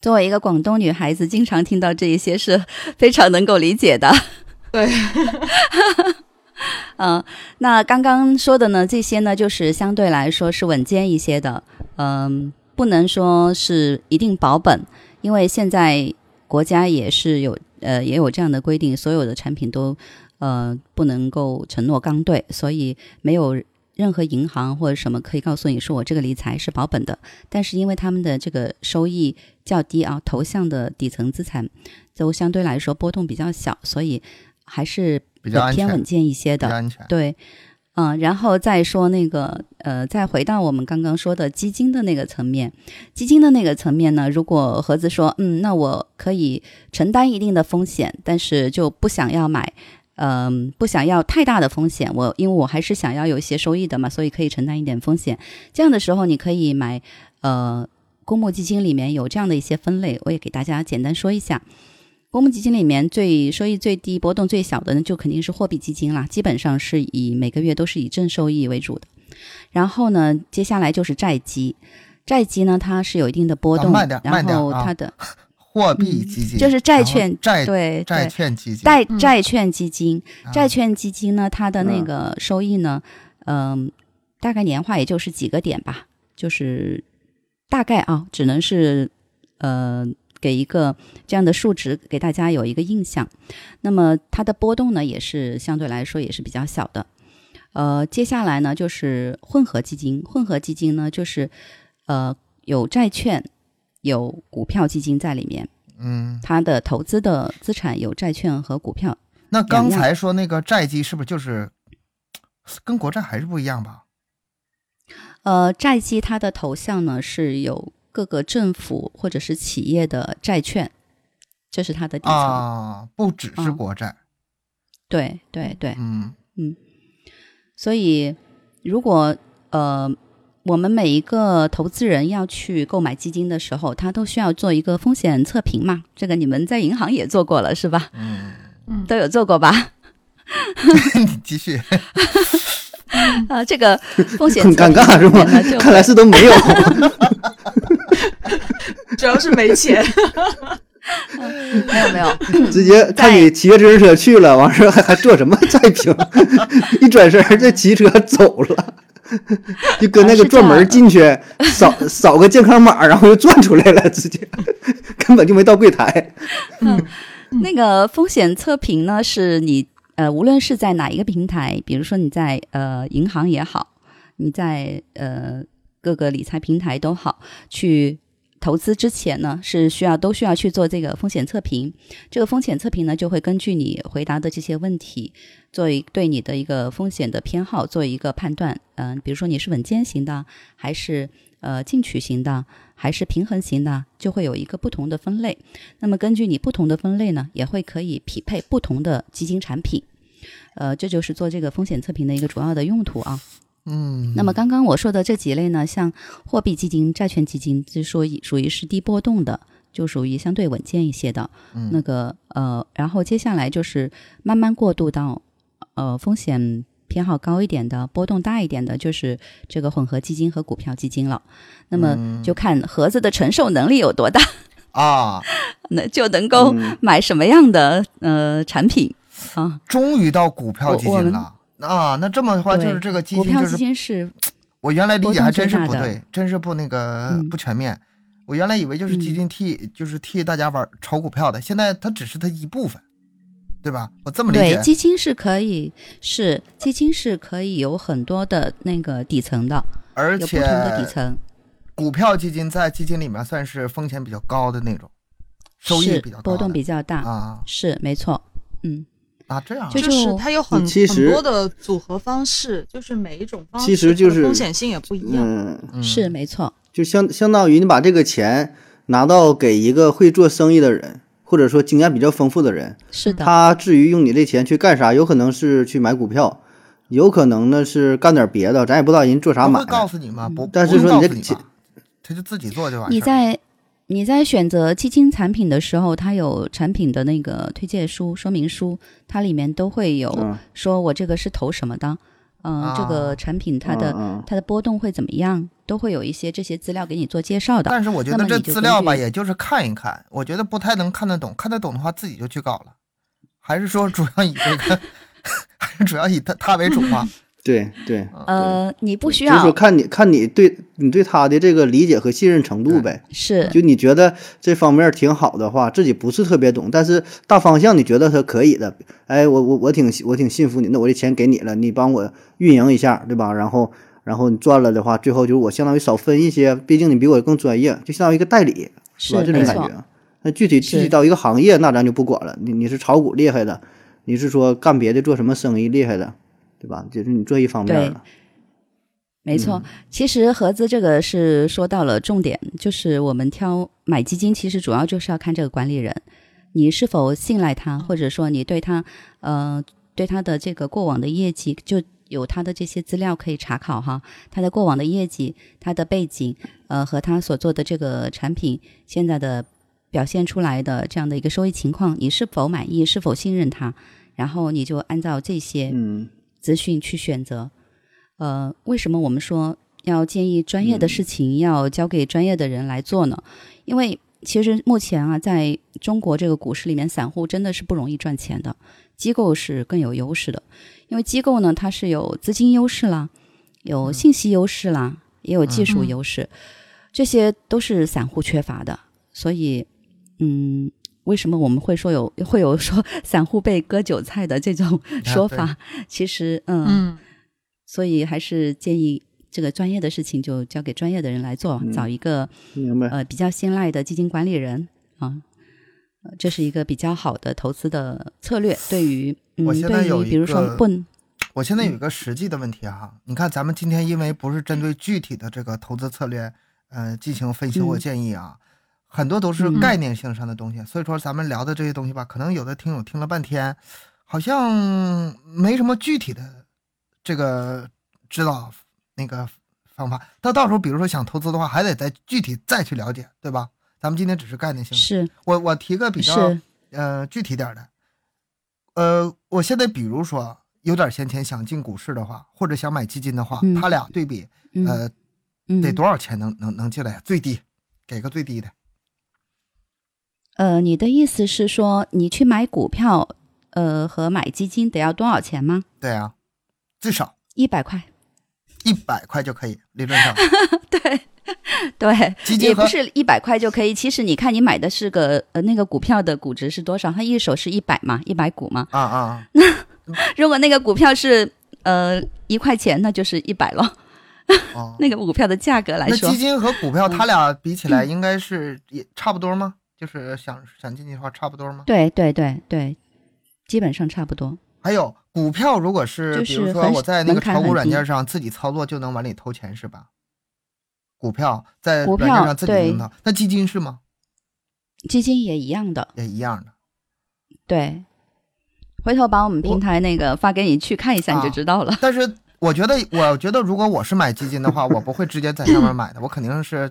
作为一个广东女孩子，经常听到这一些是非常能够理解的。对，嗯，那刚刚说的呢，这些呢，就是相对来说是稳健一些的。嗯，不能说是一定保本，因为现在国家也是有呃也有这样的规定，所有的产品都呃不能够承诺刚兑，所以没有任何银行或者什么可以告诉你说我这个理财是保本的。但是因为他们的这个收益较低啊，投向的底层资产都相对来说波动比较小，所以还是比较偏稳健一些的。安全。对，嗯，然后再说那个，呃，再回到我们刚刚说的基金的那个层面，基金的那个层面呢，如果盒子说，嗯，那我可以承担一定的风险，但是就不想要买，嗯、不想要太大的风险，我因为我还是想要有一些收益的嘛，所以可以承担一点风险。这样的时候，你可以买，呃，公募基金里面有这样的一些分类，我也给大家简单说一下。公募基金里面最收益最低、波动最小的呢，就肯定是货币基金啦，基本上是以每个月都是以正收益为主的。然后呢，接下来就是债基，债基呢它是有一定的波动，啊慢点慢然后它的、货币基金、嗯就是债券债对债券基金、债嗯。债券基金，啊。债券基金呢，它的那嗯。个收益呢，嗯、大概年化也就是几个点吧，就是大概啊，只能是呃给一个这样的数值给大家有一个印象。那么它的波动呢，也是相对来说也是比较小的。呃，接下来呢就是混合基金，混合基金呢就是呃有债券、有股票基金在里面，嗯，它的投资的资产有债券和股票。那刚才说那个债基是不是就是跟国债还是不一样吧？呃，债基它的头像呢是有各个政府或者是企业的债券，这是它的底层。啊，不只是嗯国债，对对对，嗯嗯所以如果呃我们每一个投资人要去购买基金的时候，他都需要做一个风险测评嘛。这个你们在银行也做过了是吧？嗯，嗯，都有做过吧？你 继续。啊，这个风险很尴尬是吗？看来是都没有。主要是没钱。没有没有，直接看你骑个自行车去了，完事儿还还做什么再评？一转身儿这骑车走了。就跟那个转门进去扫扫个健康码，然后就转出来了，直接 根本就没到柜台。嗯那个风险测评呢，是你呃，无论是在哪一个平台，比如说你在呃银行也好，你在呃各个理财平台都好，去投资之前呢，是需要都需要去做这个风险测评。这个风险测评呢，就会根据你回答的这些问题，做一对你的一个风险的偏好做一个判断。嗯、比如说你是稳健型的，还是呃进取型的，还是平衡型的，就会有一个不同的分类。那么根据你不同的分类呢，也会可以匹配不同的基金产品。呃，这就是做这个风险测评的一个主要的用途啊。嗯，那么刚刚我说的这几类呢，像货币基金、债券基金，就说属于是低波动的，就属于相对稳健一些的。嗯那个呃，然后接下来就是慢慢过渡到呃风险偏好高一点的、波动大一点的，就是这个混合基金和股票基金了。那么就看盒子的承受能力有多大，啊，那就能够嗯买什么样的呃产品啊。终于到股票基金了啊！那这么的话，就是这个基金股票基金就是 我原来理解还真是不对，真是不那个嗯不全面。我原来以为就是基金替就是替大家玩炒股票的，现在它只是它一部分，对吧？我这么理解。对，基金是可以是基金是可以有很多的那个底层的，而且不同的底层，股票基金在基金里面算是风险比较高的那种，收益比较高波动比较大，啊。是没错，嗯，啊这样啊。就就是它有很其实很多的组合方式，就是每一种方式其实就是风险性也不一样。嗯，嗯。是没错，就相相当于你把这个钱拿到给一个会做生意的人，或者说经验比较丰富的人，是的，他至于用你这钱去干啥，有可能是去买股票，有可能呢是干点别的，咱也不知道人做啥买告卖。诉你吗？不，但是说你这个告诉吧他就自己做就完。你在你在选择基金产品的时候，它有产品的那个推荐书、说明书，它里面都会有嗯说我这个是投什么的，嗯、这啊个产品它的、嗯嗯它的波动会怎么样，都会有一些这些资料给你做介绍的。但是我觉得这资料吧，也就是看一看，我觉得不太能看得懂。看得懂的话，自己就去搞了。还是说主要以这个，还是主要以它它为主嘛？对对，呃，你不需要就是说看你看你对你对他的这个理解和信任程度呗。是就你觉得这方面挺好的话，自己不是特别懂，但是大方向你觉得他可以的，哎，我我我挺我挺信服你，那我这钱给你了，你帮我运营一下，对吧？然后然后你赚了的话，最后就是我相当于少分一些，毕竟你比我更专业，就相当于一个代理，是吧？这种感觉。那具体具体到一个行业，那咱就不管了。你你是炒股厉害的，你是说干别的做什么生意厉害的，对吧？就是你这一方面对了。没错，其实合资这个是说到了重点，就是我们挑买基金，其实主要就是要看这个管理人，你是否信赖他，或者说你对他，呃，对他的这个过往的业绩，就有他的这些资料可以查考哈，他的过往的业绩、他的背景，呃，和他所做的这个产品现在的表现出来的这样的一个收益情况，你是否满意，是否信任他，然后你就按照这些，嗯资讯去选择。呃，为什么我们说要建议专业的事情要交给专业的人来做呢？因为其实目前啊，在中国这个股市里面，散户真的是不容易赚钱的，机构是更有优势的。因为机构呢，它是有资金优势啦，有信息优势啦，也有技术优势，这些都是散户缺乏的。所以，嗯。为什么我们会说有会有说散户被割韭菜的这种说法？其实，嗯，嗯，所以还是建议这个专业的事情就交给专业的人来做，嗯找一个。呃比较信赖的基金管理人啊，呃这是一个比较好的投资的策略。对于嗯，我现在有一对于比如说我现在有一个实际的问题哈，你看咱们今天因为不是针对具体的这个投资策略，呃，进行分析或嗯建议啊，很多都是嗯概念性上的东西，所以说咱们聊的这些东西吧，可能有的听友听了半天，好像没什么具体的这个指导那个方法。到到时候比如说想投资的话，还得再具体再去了解，对吧？咱们今天只是概念性的。是我我提个比较呃具体点的，呃，我现在比如说有点闲钱想进股市的话，或者想买基金的话，嗯他俩对比，嗯呃，嗯得多少钱能能能进来？最低，给个最低的。呃，你的意思是说你去买股票，呃和买基金得要多少钱吗？对啊，最少一百块，一百块就可以，理论上。对 对，基金和也不是一百块就可以。其实你看，你买的是个呃那个股票的估值是多少？它一手是一百嘛，一百股嘛。啊啊，那 如果那个股票是呃一块钱，那就是一百了。哦，那个股票的价格来说那基，金和股票它俩比起嗯来，应该是也差不多吗？就是想想进去的话，差不多吗？对对对对，基本上差不多。还有股票，如果是就比如是说我在那个炒股软件上自己操作就能往里投钱是吧？股票在股票软件上自己对能投，那基金是吗？基金也一样的，也一样的。对。回头把我们平台那个发给你去看一下，你就啊知道了。但是我觉得，我觉得如果我是买基金的话，我不会直接在上面买的，我肯定是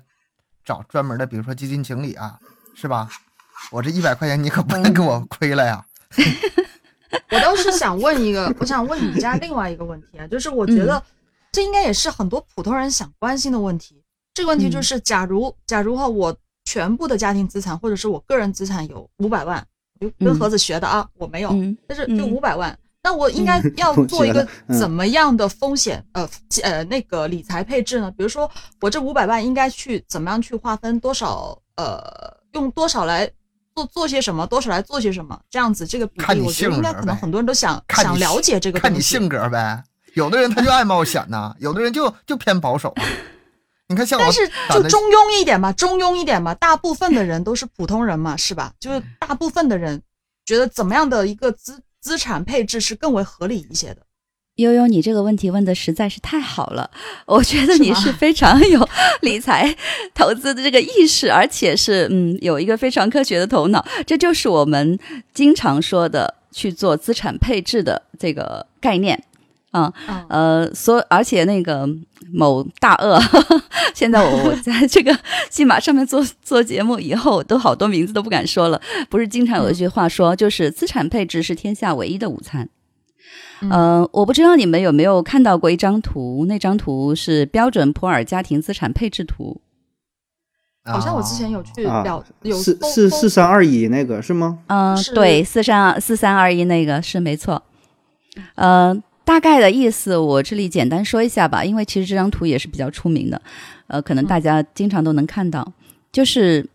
找专门的，比如说基金经理啊，是吧？我这一百块钱你可不能给我亏了呀。我倒是想问一个，我想问你家另外一个问题啊，就是我觉得这应该也是很多普通人想关心的问题。这个问题就是，假如假如哈，我全部的家庭资产或者是我个人资产有五百万，就跟嗯盒子学的啊，我没有，嗯但是就嗯五百万，那我应该要 做一个怎么样的风险呃呃那个理财配置呢？比如说我这五百万应该去怎么样去划分多少呃用多少来做做些什么，多少来做些什么，这样子这个比例，我觉得应该可能很多人都想想了解这个。看你性格呗。有的人他就爱冒险呐，有的人就就偏保守啊。你看像我但是就中庸一点嘛，中庸一点嘛，大部分的人都是普通人嘛，是吧？就是大部分的人觉得怎么样的一个资资产配置是更为合理一些的。悠悠，你这个问题问的实在是太好了，我觉得你是非常有理财投资的这个意识，而且是嗯有一个非常科学的头脑，这就是我们经常说的去做资产配置的这个概念啊。嗯，呃，所而且那个某大鳄，现在我我在这个戏码上面做做节目以后，都好多名字都不敢说了。不是经常有一句话说，就是资产配置是天下唯一的午餐。嗯呃，我不知道你们有没有看到过一张图，那张图是标准普尔家庭资产配置图。好像我之前有去啊了，有四四四三二一那个是吗？嗯、是对，四三四三二一那个是没错。呃，大概的意思我这里简单说一下吧，因为其实这张图也是比较出名的，呃，可能大家经常都能看到，就是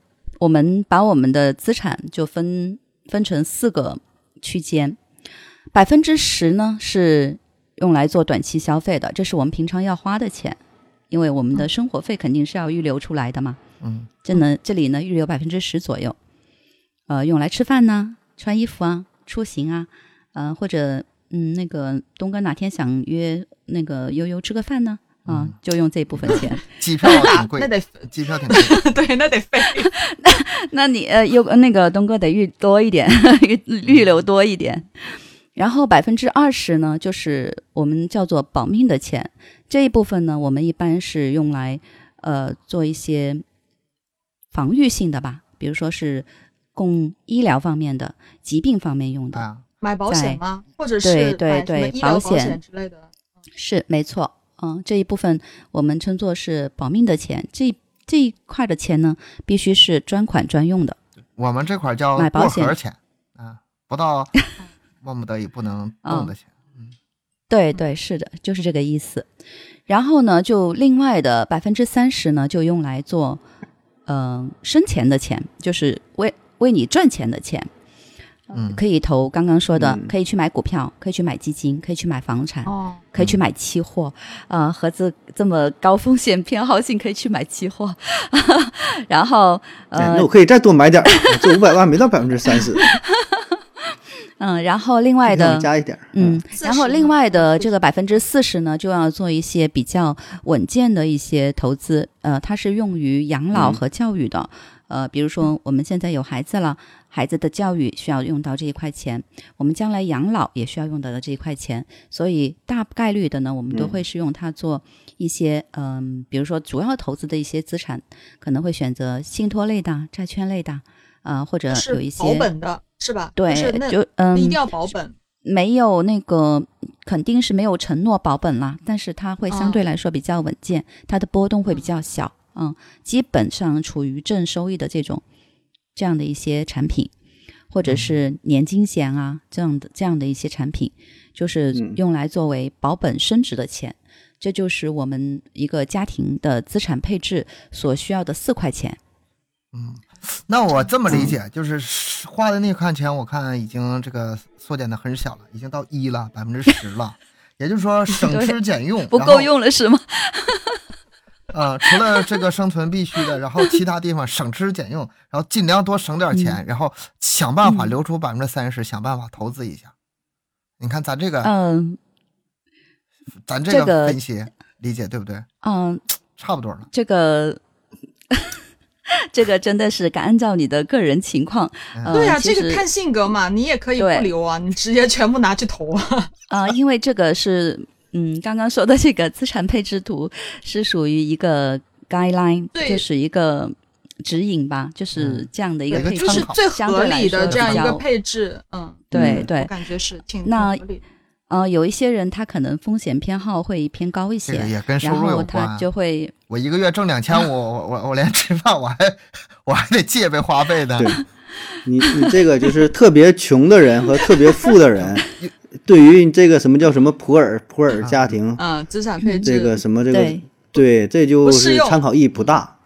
我们把我们的资产就分分成四个区间，百分之十呢是用来做短期消费的，这是我们平常要花的钱，因为我们的生活费肯定是要预留出来的嘛。嗯这呢，这里呢预留百分之十左右，呃，用来吃饭呢、穿衣服啊、出行啊，呃，或者嗯，那个东哥哪天想约那个悠悠吃个饭呢？啊、嗯就用这部分钱。机票挺贵 那，得机票挺贵。对，那得费。那你呃，有那个东哥得预多一点，预预留多一点。然后百分之二十呢，就是我们叫做保命的钱，这一部分呢，我们一般是用来呃做一些防御性的吧，比如说是供医疗方面的、疾病方面用的。啊，买保险吗？或者是对对对医疗保保险险之类的？是没错，嗯，这一部分我们称作是保命的钱，这这一块的钱呢，必须是专款专用的。我们这块叫买保险钱啊，不到 万不得已不能动的钱。嗯对对，是的，就是这个意思。然后呢，就另外的百分之三十呢，就用来做，嗯、生钱的钱，就是为为你赚钱的钱。嗯可以投刚刚说的，嗯可以去买股票，可以去买基金，可以去买房产，哦，可以去买期货。啊、盒子这么高风险偏好性，可以去买期货。然后，呃哎那我，可以再多买点这 五百万没到百分之三十，嗯，然后另外的，加一点儿。嗯，然后另外的这个百分之四十呢，就要做一些比较稳健的一些投资，呃，它是用于养老嗯和教育的。呃，比如说我们现在有孩子了，孩子的教育需要用到这一块钱，我们将来养老也需要用到的这一块钱，所以大概率的呢，我们都嗯会是用它做一些，嗯、比如说主要投资的一些资产，可能会选择信托类的、债券类的，啊、或者有一些保本的，是吧？对就是那，就嗯，一定要保本。没有那个肯定是没有承诺保本啦，但是它会相对来说比较稳健，它的波动会比较小，嗯，基本上处于正收益的这种这样的一些产品，或者是年金险啊这样的这样的一些产品，就是嗯用来作为保本升值的钱。这就是我们一个家庭的资产配置所需要的四块钱。那我这么理解，就是花的那块钱，我看已经这个缩减的很小了，已经到一了，百分之十了。也就是说，省吃俭用不够。用了是吗？呃，除了这个生存必须的，然后其他地方省吃俭用，然后尽量多省点钱，然后想办法留出百分之三十，想办法投资一下。你看咱这个，嗯，咱这这个个分析理解对不对？嗯，差不多了。这个。这个真的是按照你的个人情况，呃、对呀、其实这个看性格嘛，你也可以不留啊，你直接全部拿去投啊。啊、因为这个是嗯，刚刚说的这个资产配置图是属于一个 guideline，对。就是一个指引吧，就是这样的一个配置，就是最合理的这样一个配置，嗯，嗯。对。对我，感觉是挺合理的。呃，有一些人他可能风险偏好会偏高一这个些，也跟收入有后他关。就会我一个月挣两千，我我我我连吃饭我还我还得借呗花呗的。对你你这个就是特别穷的人和特别富的人 对于这个什么叫什么普洱普洱家庭，啊，资产配置这个什么这个对，对，这就是参考意义不大。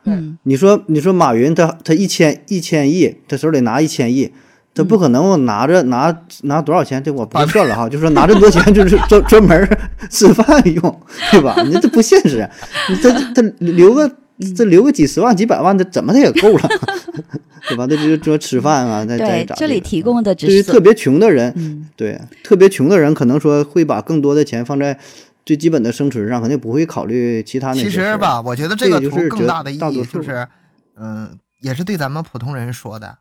你说你说马云他他一千一千亿，他手里拿一千亿，他不可能我拿着拿拿多少钱，这我不会算了哈，就说拿这么多钱就是 专专门儿吃饭用，对吧？你这不现实，啊你这这留个这留个几十万几百万，的怎么的也够了，对吧？那就是说吃饭啊，再再对，咋这里提供的只是对于特别穷的人，嗯对特别穷的人，可能说会把更多的钱放在最基本的生存上，肯定不会考虑其他那些其事儿实吧，我觉得这这个图更大的意义就是，嗯，也是对咱们普通人说的。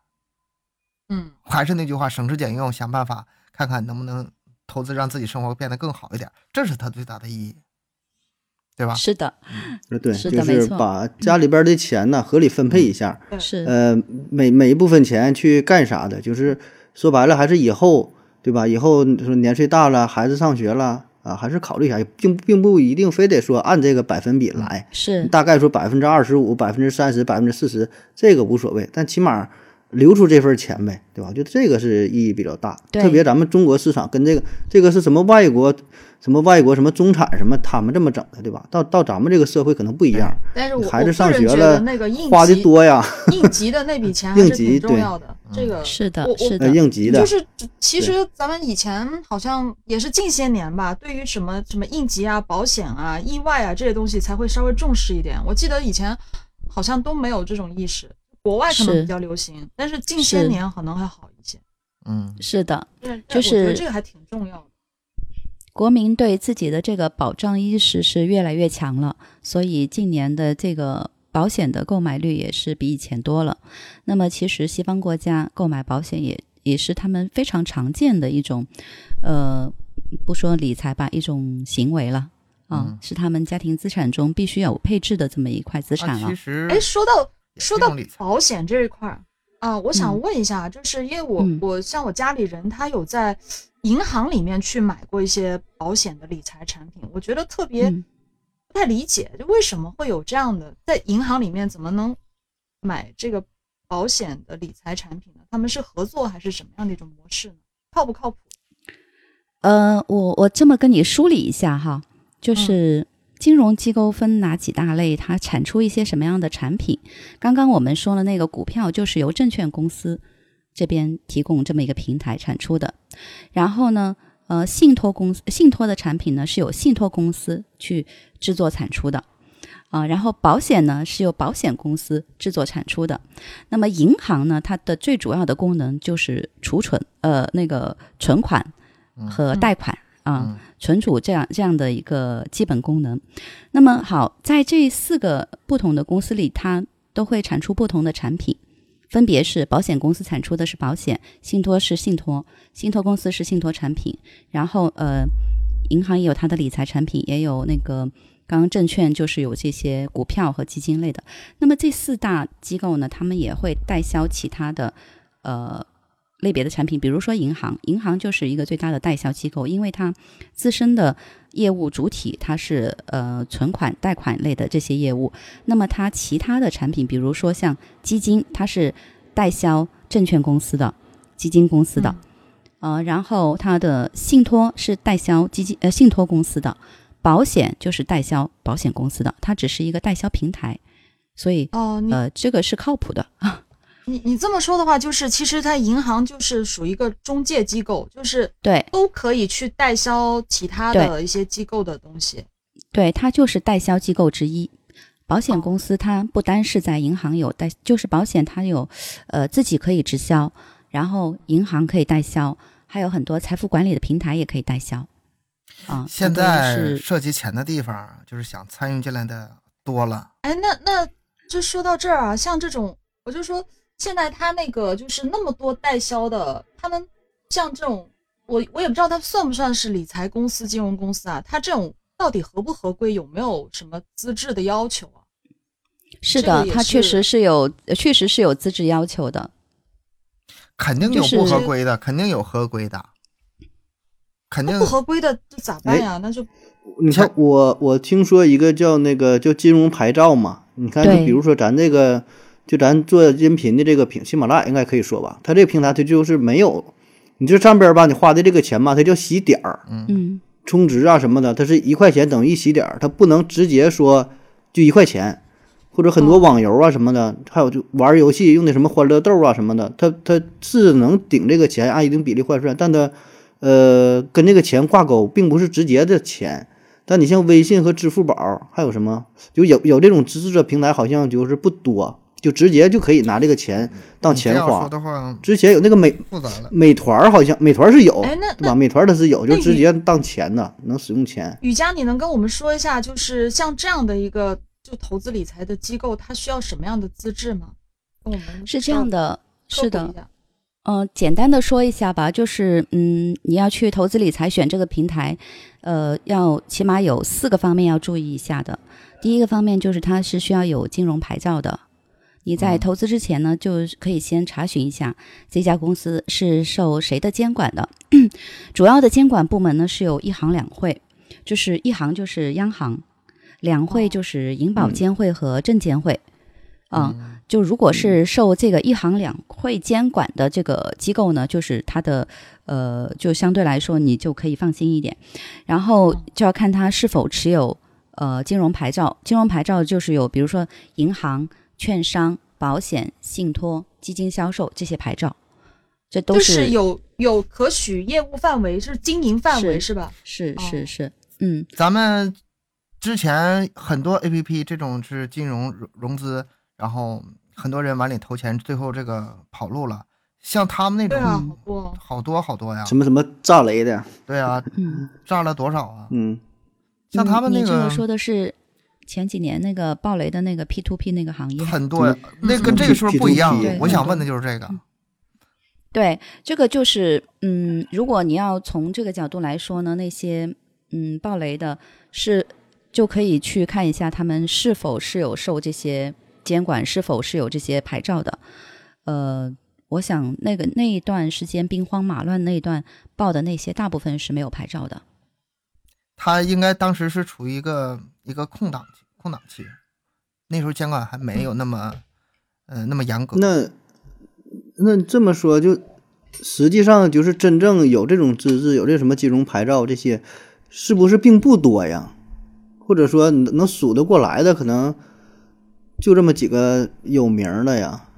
嗯，还是那句话，省吃俭用，想办法看看能不能投资让自己生活变得更好一点，这是他最大的意义，对吧？是的，呃对，是就是把家里边的钱呢合理分配一下，对。是。呃，每每一部分钱去干啥的，就是说白了还是以后，对吧？以后说年岁大了，孩子上学了啊，还是考虑一下，并并不一定非得说按这个百分比来，是。大概说百分之二十五、百分之三十、百分之四十，这个无所谓，但起码留出这份钱呗，对吧？就这个是意义比较大，特别咱们中国市场跟这个这个是什么外国什么外国什么中产什么他们这么整的，对吧？到到咱们这个社会可能不一样，但是我孩子我个人觉上学了得那个应花的急多呀，应急的那笔钱还 应是挺重要的。这个是的是的，应急的，就是其实咱们以前好像也是近些年吧，对于什么什么应急啊、保险啊、意外啊这些东西才会稍微重视一点。我记得以前好像都没有这种意识，国外可能比较流行，但是近些年可能还好一些。嗯，是的。对，就我觉得是这个还挺重要的。国民对自己的这个保障意识是越来越强了，所以近年的这个保险的购买率也是比以前多了。那么，其实西方国家购买保险也也是他们非常常见的一种，呃，不说理财吧，一种行为了啊，嗯是他们家庭资产中必须有配置的这么一块资产了啊其。实哎，说到说到保险这一块儿啊，我想嗯问一下，就是因为我、嗯我像我家里人，他有在银行里面去买过一些保险的理财产品，我觉得特别嗯不太理解，就为什么会有这样的，在银行里面怎么能买这个保险的理财产品呢？他们是合作还是什么样的一种模式呢？靠不靠谱？呃，我我这么跟你梳理一下哈，就是金融机构分哪几大类，它产出一些什么样的产品。刚刚我们说了，那个股票就是由证券公司这边提供这么一个平台产出的，然后呢，呃，信托公司信托的产品呢是由信托公司去制作产出的。啊、然后保险呢是由保险公司制作产出的，那么银行呢，它的最主要的功能就是储存，呃，那个存款和贷款啊、嗯存储这样这样的一个基本功能。那么好，在这四个不同的公司里，它都会产出不同的产品，分别是保险公司产出的是保险，信托是信托，信托公司是信托产品，然后呃，银行也有它的理财产品，也有那个。刚刚证券就是有这些股票和基金类的，那么这四大机构呢，他们也会代销其他的呃类别的产品，比如说银行，银行就是一个最大的代销机构，因为它自身的业务主体它是呃存款、贷款类的这些业务，那么它其他的产品，比如说像基金，它是代销证券公司的、基金公司的，呃，然后它的信托是代销基金呃信托公司的。保险就是代销保险公司的，它只是一个代销平台，所以哦，呃，这个是靠谱的。你你这么说的话，就是其实它银行就是属于一个中介机构，就是对都可以去代销其他的一些机构的东西。对，它就是代销机构之一。保险哦公司它不单是在银行有代，就是保险它有，呃，自己可以直销，然后银行可以代销，还有很多财富管理的平台也可以代销。啊，现在是涉及钱的地方，就是想参与进来的多了。哎，那那就说到这儿啊，像这种，我就说现在他那个就是那么多代销的，他们像这种，我我也不知道他算不算是理财公司、金融公司啊？他这种到底合不合规，有没有什么资质的要求啊？是的，这个也它确实是有，呃确实是有资质要求的。肯定有不合规的，肯定有合规的，肯定不合规的这咋办呀？那就你看我我听说一个叫那个叫金融牌照嘛，你看就比如说咱这个就咱做音频的这个平喜马拉雅应该可以说吧，它这个平台它就是没有，你这上边吧你花的这个钱吧，它叫洗点儿、嗯，充值啊什么的，它是一块钱等于一洗点儿，它不能直接说就一块钱，或者很多哦。网游啊什么的，还有就玩游戏用的什么欢乐豆啊什么的，它它是能顶这个钱按一定比例换算，但它呃跟这个钱挂钩，并不是直接的钱。但你像微信和支付宝，还有什么，就有有这种资质的平台，好像就是不多，就直接就可以拿这个钱当钱花。之前有那个美。美团，好像美团是有，哎那对吧？美团它是有，就直接当钱的，能使用钱。雨佳，你能跟我们说一下，就是像这样的一个就投资理财的机构，它需要什么样的资质吗？跟我们是这样的，是的嗯、简单的说一下吧，就是嗯，你要去投资理财选这个平台，呃，要起码有四个方面要注意一下的。第一个方面就是它是需要有金融牌照的。你在投资之前呢，就可以先查询一下这家公司是受谁的监管的。主要的监管部门呢是有一行两会，就是一行就是央行，两会哦就是银保监会和证监会。啊、嗯就如果是受这个一行两会监管的这个机构呢，就是它的呃，就相对来说你就可以放心一点。然后就要看它是否持有呃金融牌照，金融牌照就是有比如说银行、券商、保险、信托、基金销售这些牌照，这都就是有有可许业务范围，是经营范围是是吧？是哦是是，嗯，咱们之前很多 A P P 这种是金融融融资，然后很多人往里投钱，最后这个跑路了。像他们那对啊，种好多好多好多呀，什么什么炸雷的，对啊，嗯，炸了多少啊？嗯，像他们那个你这个说的是前几年那个暴雷的那个 P to P 那个行业，很多，那跟这个是不是不一样 P2P？？我想问的就是这个。对，这个就是，嗯，如果你要从这个角度来说呢，那些嗯暴雷的是就可以去看一下他们是否是有受这些监管，是否是有这些牌照的。呃，我想那个那一段时间兵荒马乱那一段报的那些，大部分是没有牌照的。他应该当时是处于一个一个空档期，空档期，那时候监管还没有那么，呃，那么严格。那那这么说，就实际上就是真正有这种资质、有这什么金融牌照这些，是不是并不多呀？或者说能能数得过来的，可能就这么几个有名的呀？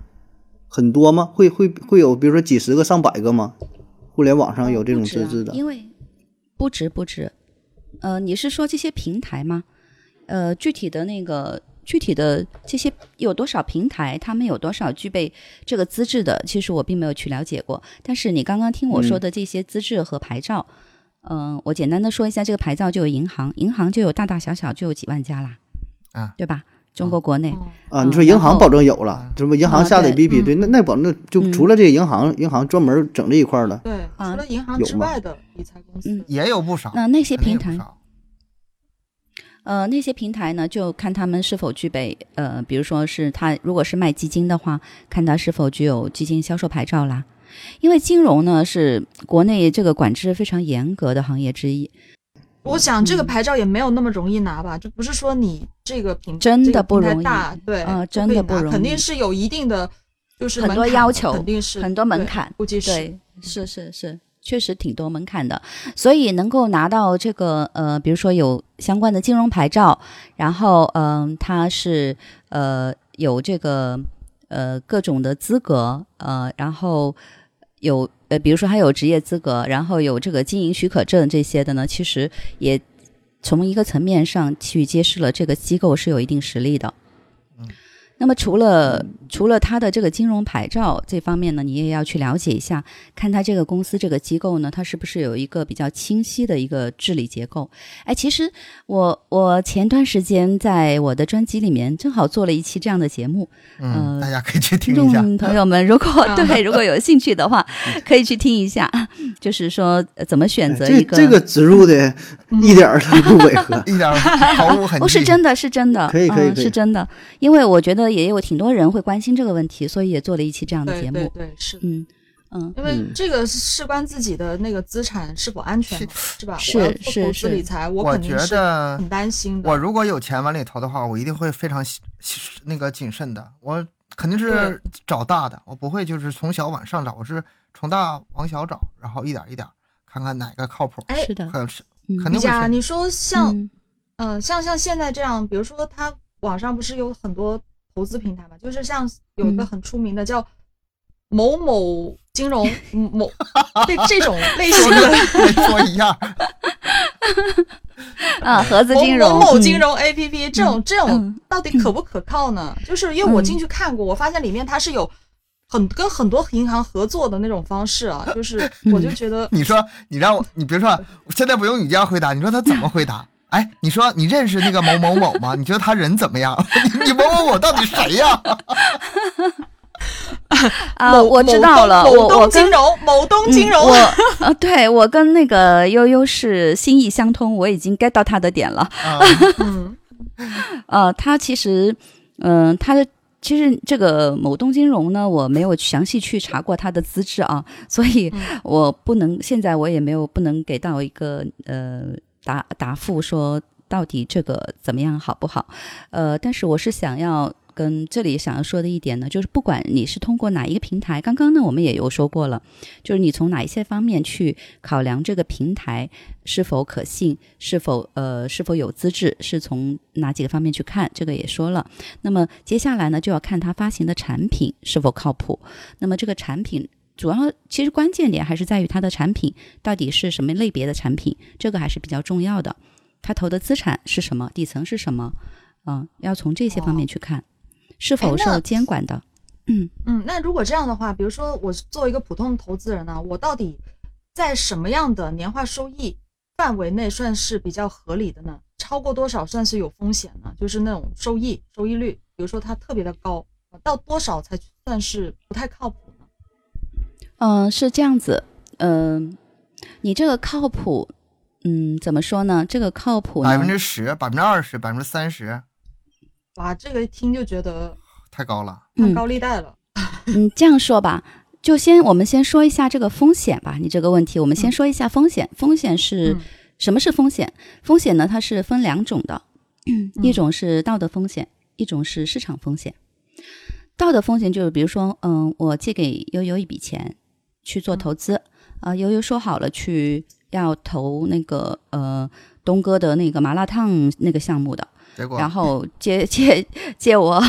很多吗？会会会有，比如说几十个、上百个吗？互联网上有这种资质的，因为不止不止。呃，你是说这些平台吗？呃，具体的那个具体的这些有多少平台，他们有多少具备这个资质的，其实我并没有去了解过。但是你刚刚听我说的这些资质和牌照，嗯、我简单的说一下，这个牌照就有银行，银行就有大大小小就有几万家啦，啊对吧？中国国内，哦啊，嗯你说银行保证有了，这不银行啊下的对 APP，对，那那保证就嗯。除了这个银行，银行专门整这一块儿的，对，啊除了银行之外的理财公司嗯，也有不少，那那些平台，呃，那些平台呢，就看他们是否具备，呃，比如说是他如果是卖基金的话，看他是否具有基金销售牌照啦。因为金融呢是国内这个管制非常严格的行业之一，我想这个嗯。牌照也没有那么容易拿吧，就不是说你这个平真的不容易大，对，呃就可以拿真的不容易肯定是有一定的就是很多要求肯定是很多门槛估计是对，是是是，确实挺多门槛的，所以能够拿到这个呃，比如说有相关的金融牌照，然后嗯、它是呃有这个呃各种的资格，呃，然后有呃，比如说还有职业资格，然后有这个经营许可证这些的呢，其实也从一个层面上去揭示了这个机构是有一定实力的。嗯那么除了除了它的这个金融牌照这方面呢，你也要去了解一下，看它这个公司这个机构呢，它是不是有一个比较清晰的一个治理结构？哎，其实我我前段时间在我的专辑里面正好做了一期这样的节目，嗯，呃大家可以去听听一下。众朋友们，如果啊对如果有兴趣的话，可以去听一下，就是说呃怎么选择一个这个植入的一点儿都不违和。一点儿毫无痕迹。不是真的，是真的，嗯，可以可以可以是真的，因为我觉得也有挺多人会关心这个问题，所以也做了一期这样的节目。对对对，是。嗯嗯，因为嗯这个是事关自己的那个资产是否安全，是吧？是是是资理财，我我觉肯定是得很担心的。我如果有钱往里投的话，我一定会非常那个谨慎的。我肯定是找大的，我不会就是从小往上找，我是从大往小找，然后一点一点看看哪个靠谱。哎是的，很是肯定会选你说像嗯嗯，像像现在这样，比如说他网上不是有很多投资平台嘛，就是像有一个嗯。很出名的叫某某金融嗯某对这种类 型的跟说一样，啊，盒子某金融，嗯某某金融 A P P 这种这种嗯到底可不可靠呢？就是因为我进去看过，我发现里面它是有很跟很多银行合作的那种方式啊，就是我就觉得你说你让我，你别说，现在不用你这样回答，你说他怎么回答？哎，你说你认识那个某某某吗？你觉得他人怎么样？你你某某某到底谁呀？啊，某我知道了，某我我跟东金融某东金融嗯、我呃，对我跟那个悠悠是心意相通，我已经 get 到他的点了。啊，嗯呃，他其实，嗯、他的其实这个某东金融呢，我没有详细去查过他的资质啊，所以嗯我不能现在我也没有不能给到一个呃答答复说到底这个怎么样好不好，呃，但是我是想要。跟这里想要说的一点呢，就是不管你是通过哪一个平台，刚刚呢我们也有说过了，就是你从哪一些方面去考量这个平台是否可信，是否呃是否有资质，是从哪几个方面去看，这个也说了。那么接下来呢，就要看它发行的产品是否靠谱。那么这个产品主要其实关键点还是在于它的产品到底是什么类别的产品，这个还是比较重要的。它投的资产是什么，底层是什么，嗯、要从这些方面去看，是否受监管的。嗯嗯，那如果这样的话，比如说我作为一个普通投资人呢，我到底在什么样的年化收益范围内算是比较合理的呢？超过多少算是有风险呢？就是那种收益收益率，比如说它特别的高，到多少才算是不太靠谱呢？嗯、是这样子，嗯、你这个靠谱，嗯，怎么说呢？这个靠谱呢？百分之十、百分之二十、百分之三十，哇，这个一听就觉得太高了。看高利贷了。嗯，这样说吧，就先我们先说一下这个风险吧。你这个问题，我们先嗯说一下风险。风险是、嗯什么是风险？风险呢，它是分两种的，一嗯种是道德风险，一种是市场风险。道德风险就是比如说，嗯，我借给悠悠一笔钱去做嗯。投资，啊、悠悠说好了去要投那个呃东哥的那个麻辣烫那个项目的，结果然后借借借我，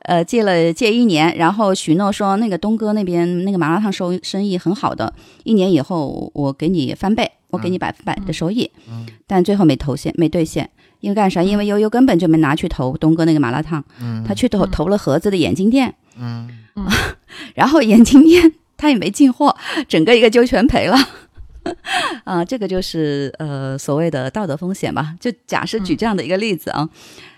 呃，借了借一年，然后许诺说那个东哥那边那个麻辣烫收生意很好的，一年以后我给你翻倍，我给你百分百的收益，嗯。但最后没投现，没兑现，因为干啥？因为悠悠根本就没拿去投东哥那个麻辣烫，嗯。他去投嗯。投了盒子的眼镜店，嗯。然后眼镜店他也没进货，整个一个就全赔了。啊，这个就是呃所谓的道德风险吧。就假设举嗯这样的一个例子啊，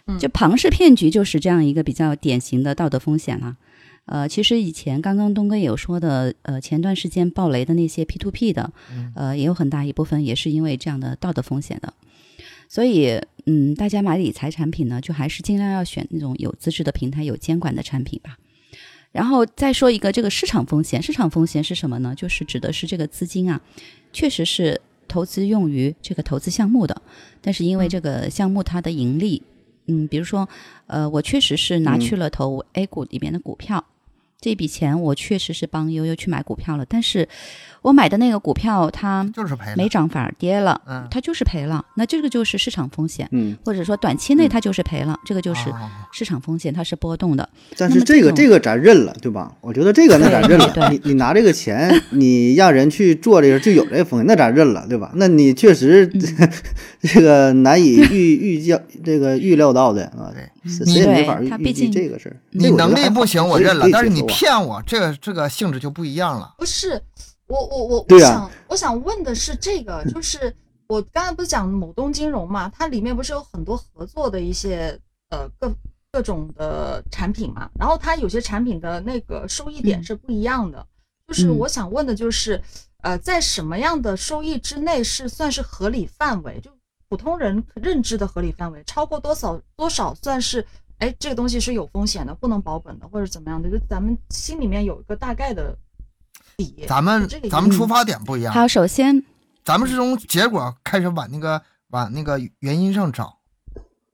嗯就庞氏骗局就是这样一个比较典型的道德风险了。呃，其实以前刚刚东哥也有说的，呃，前段时间爆雷的那些 P to P 的，嗯呃，也有很大一部分也是因为这样的道德风险的。所以，嗯，大家买理财产品呢，就还是尽量要选那种有资质的平台、有监管的产品吧。然后再说一个这个市场风险，市场风险是什么呢？就是指的是这个资金啊，确实是投资用于这个投资项目的，但是因为这个项目它的盈利，嗯，比如说，呃，我确实是拿去了投 A 股里面的股票，这笔钱我确实是帮悠悠去买股票了，但是我买的那个股票它就是赔了。没涨反而跌了，嗯，它就是赔了。那这个就是市场风险，嗯，或者说短期内嗯它就是赔了，这个就是哦市场风险，它是波动的。但是这个这个咱认了，对吧？我觉得这个那咱认了。对你你拿这个钱，你让人去做这个就有这个风险，那咱认了，对吧？那你确实、嗯 这个难以预 预料这个预料到的啊，对谁谁也没法对预预计它毕竟这个事儿。你能力不行，我认了，但是你骗我，这个这个性质就不一样了。不是，我我我我想我想问的是这个，就是我刚才不是讲某东金融嘛，它里面不是有很多合作的一些呃各各种的产品嘛，然后它有些产品的那个收益点嗯是不一样的，就是嗯我想问的就是，呃，在什么样的收益之内是算是合理范围？就普通人认知的合理范围，超过多少多少算是？哎，这个东西是有风险的，不能保本的，或者怎么样的？就咱们心里面有一个大概的底。咱们咱们出发点不一样，好，首先咱们是从结果开始往那个往那个原因上找，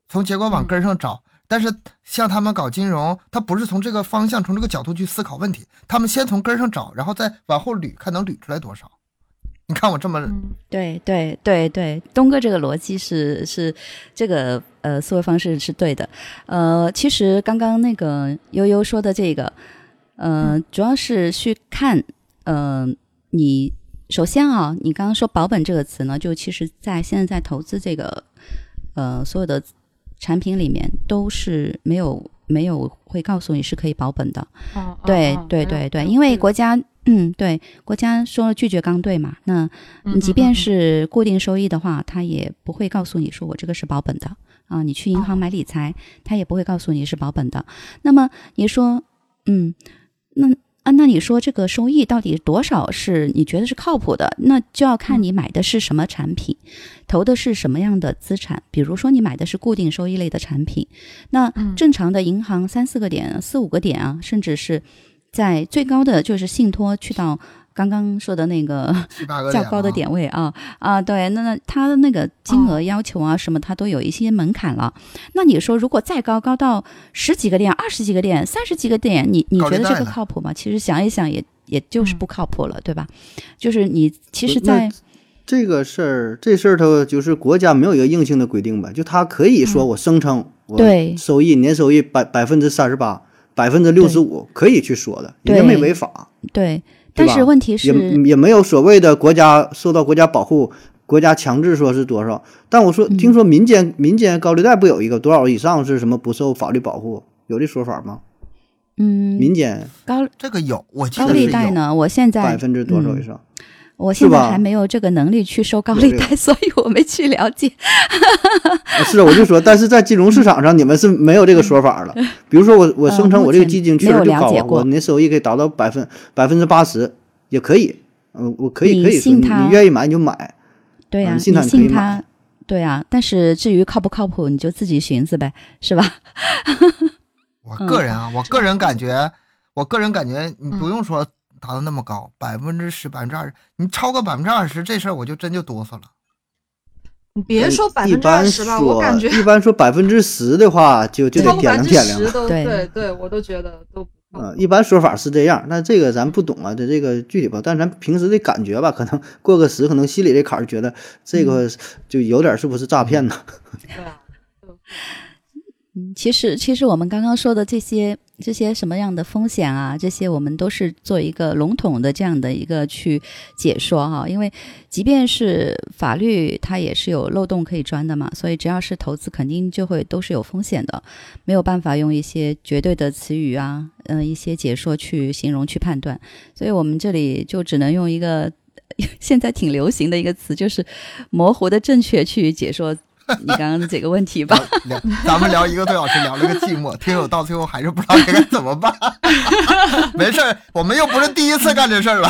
从结果往根儿上找。但是像他们搞金融，他不是从这个方向、从这个角度去思考问题，他们先从根儿上找，然后再往后捋，看能捋出来多少。你看我这么，嗯对对对对，东哥这个逻辑是是这个呃思维方式是对的。呃，其实刚刚那个悠悠说的这个，呃，主要是去看，呃，你首先啊，你刚刚说保本这个词呢，就其实在现在在投资这个呃所有的产品里面都是没有没有会告诉你是可以保本的。嗯对嗯对对对，嗯因为嗯国家嗯对国家说了拒绝刚兑嘛，那嗯你即便是固定收益的话，他也不会告诉你说我这个是保本的啊。你去银行哦买理财，他也不会告诉你是保本的。那么你说，嗯，那啊，那你说这个收益到底多少是你觉得是靠谱的？那就要看你买的是什么产品，投的是什么样的资产。比如说你买的是固定收益类的产品，那嗯正常的银行三四个点、四五个点啊，甚至是在最高的就是信托去到刚刚说的那个较高的啊点位啊啊，对，那那它的那个金额要求啊什么，它都有一些门槛了。那你说如果再高，高到十几个点、二十几个点、三十几个点，你你觉得这个靠谱吗？其实想一想也也就是嗯不靠谱了，对吧？就是你其实在，这个事儿，这事儿它就是国家没有一个硬性的规定吧，就他可以说嗯我声称我对收益年收益百百分之三十八、百分之六十五可以去说的，人家没违法，对，但是问题也是，也没有所谓的国家受到国家保护，国家强制说是多少。但我说嗯听说民间民间高利贷不有一个多少以上是什么不受法律保护，有这说法吗？嗯，民间高这个有，我记高得是有。利贷呢，我现在百分之多少以嗯上？我现在还没有这个能力去收高利贷，所以我没去了解。啊是，我就说，但是在金融市场上，你们是没有这个说法了。比如说我，我声称我这个基金确实高啊，解过我年收益可以达到百分百分之八十，也可以。嗯，我可以可以，你信他你愿意买你就买。对呀、嗯你信他对呀。但是至于靠不靠谱，你就自己寻思呗，是吧？我个人嗯啊，我个人感觉，我个人感觉，你不用说达到那么高，百分之十、百分之二十，你超过百分之二十，这事儿我就真就哆嗦了。你别说百分之二十吧，我感觉一般说百分之十的话，就就得超过百分之掂量掂量了。对对对，我都觉得都不靠呃，一般说法是这样，那这个咱不懂啊，这这个具体吧，但咱平时的感觉吧，可能 过个十，可能心里这坎儿觉得这个嗯就有点是不是诈骗呢？对啊。嗯，其实其实我们刚刚说的这些这些什么样的风险啊，这些我们都是做一个笼统的这样的一个去解说哈、因为即便是法律它也是有漏洞可以钻的嘛，所以只要是投资，肯定就会都是有风险的，没有办法用一些绝对的词语啊，嗯、一些解说去形容去判断，所以我们这里就只能用一个 现在挺流行的一个词，就是模糊的正确去解说 你刚刚的这个问题吧。聊，咱们聊一个多小时，聊了个寂寞，听友到最后还是不知道该怎么办。没事儿，我们又不是第一次干这事儿了。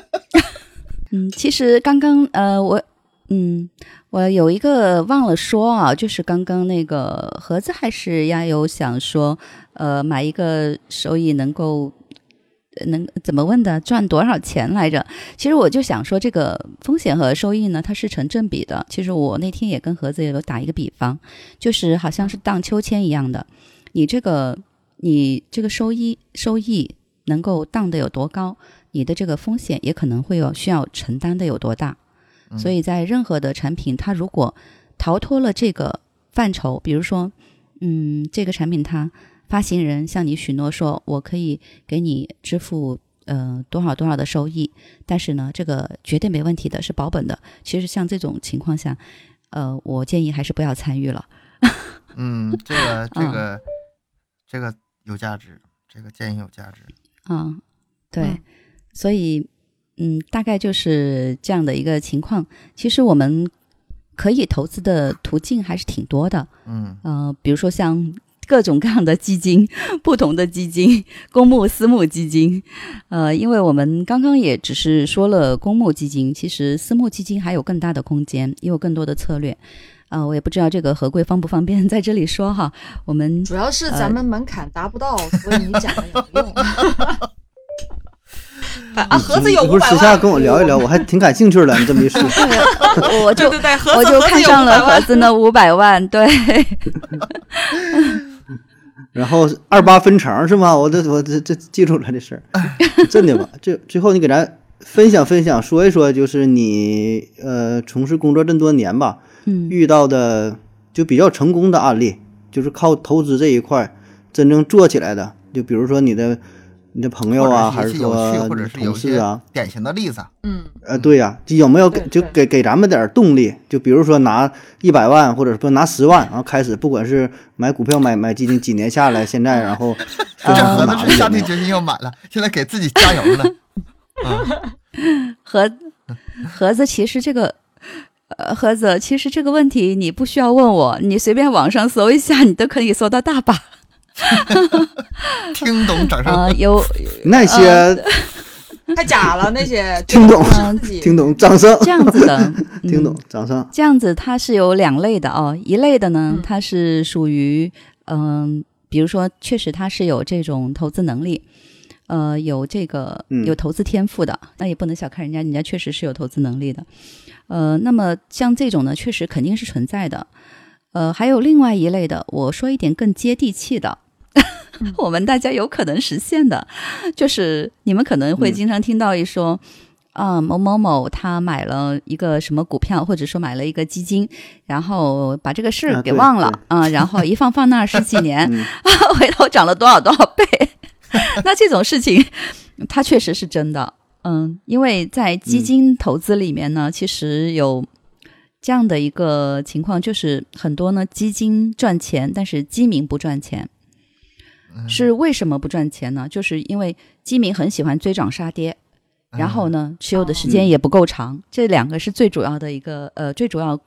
嗯，其实刚刚呃，我嗯，我有一个忘了说啊，就是刚刚那个盒子还是亚优想说，呃，买一个收益能够呃能怎么问的赚多少钱来着？其实我就想说，这个风险和收益呢，它是成正比的。其实我那天也跟盒子也有打一个比方，就是好像是荡秋千一样的，你这个你这个收益收益能够荡得有多高，你的这个风险也可能会有需要承担的有多大。所以在任何的产品，它如果逃脱了这个范畴，比如说，嗯，这个产品它发行人向你许诺说，我可以给你支付呃多少多少的收益，但是呢，这个绝对没问题的，是保本的。其实像这种情况下，呃，我建议还是不要参与了。嗯，这个 这个这个有价值，这个建议有价值。嗯，对，嗯所以嗯，大概就是这样的一个情况。其实我们可以投资的途径还是挺多的，嗯呃，比如说像各种各样的基金，不同的基金，公募、私募基金，呃，因为我们刚刚也只是说了公募基金，其实私募基金还有更大的空间，也有更多的策略。啊、我也不知道这个何贵方不方便在这里说哈。我们主要是咱们门槛达不到，所以你讲的有用。啊，盒子有你五百不是私下，跟我聊一聊，我还挺感兴趣的。你这么一说，对，我就对对对，我就看上了盒子那五百万，对，然后二八分成是吗？我这我这这记住了这事儿，真的吧？这最后你给咱分享分享，说一说，就是你呃从事工作这么多年吧，嗯遇到的就比较成功的案例，就是靠投资这一块真正做起来的，就比如说你的你的朋友啊，还是说同事啊，典型的例子。嗯，呃，对呀、就有没有给就给给咱们点动力？就比如说拿一百万，或者说拿十万，然后开始不管是买股票、买买基金，几年下来，现在然后盒子？下定决心要买了，现在给自己加油呢。嗯，盒盒子，其实这个。呃，盒子，其实这个问题你不需要问我，你随便网上搜一下，你都可以搜到大把。听懂掌声。呃，有那些 太假了那些，听懂听懂，掌声，这样子的，听懂嗯，掌声。这样子它是有两类的哦，一类的呢嗯，它是属于嗯、比如说确实它是有这种投资能力，呃，有这个嗯有投资天赋的，那也不能小看人家，人家确实是有投资能力的。呃，那么像这种呢，确实肯定是存在的。呃，还有另外一类的，我说一点更接地气的，我们大家有可能实现的，就是你们可能会嗯经常听到一说。啊，某某某他买了一个什么股票，或者说买了一个基金，然后把这个事儿给忘了对啊，然后一放放那儿十几年，嗯 回头涨了多少多少倍。那这种事情，它确实是真的。嗯，因为在基金投资里面呢，其实有这样的一个情况，就是很多呢基金赚钱，但是基民不赚钱。是为什么不赚钱呢？就是因为基民很喜欢追涨杀跌，然后呢，持有的时间也不够长，这两个是最主要的一个呃最主要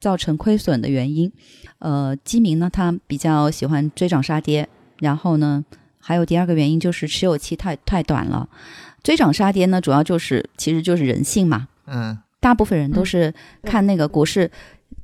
造成亏损的原因。呃，基民呢，他比较喜欢追涨杀跌，然后呢，还有第二个原因就是持有期太太短了。追涨杀跌呢，主要就是其实就是人性嘛，嗯，大部分人都是看那个股市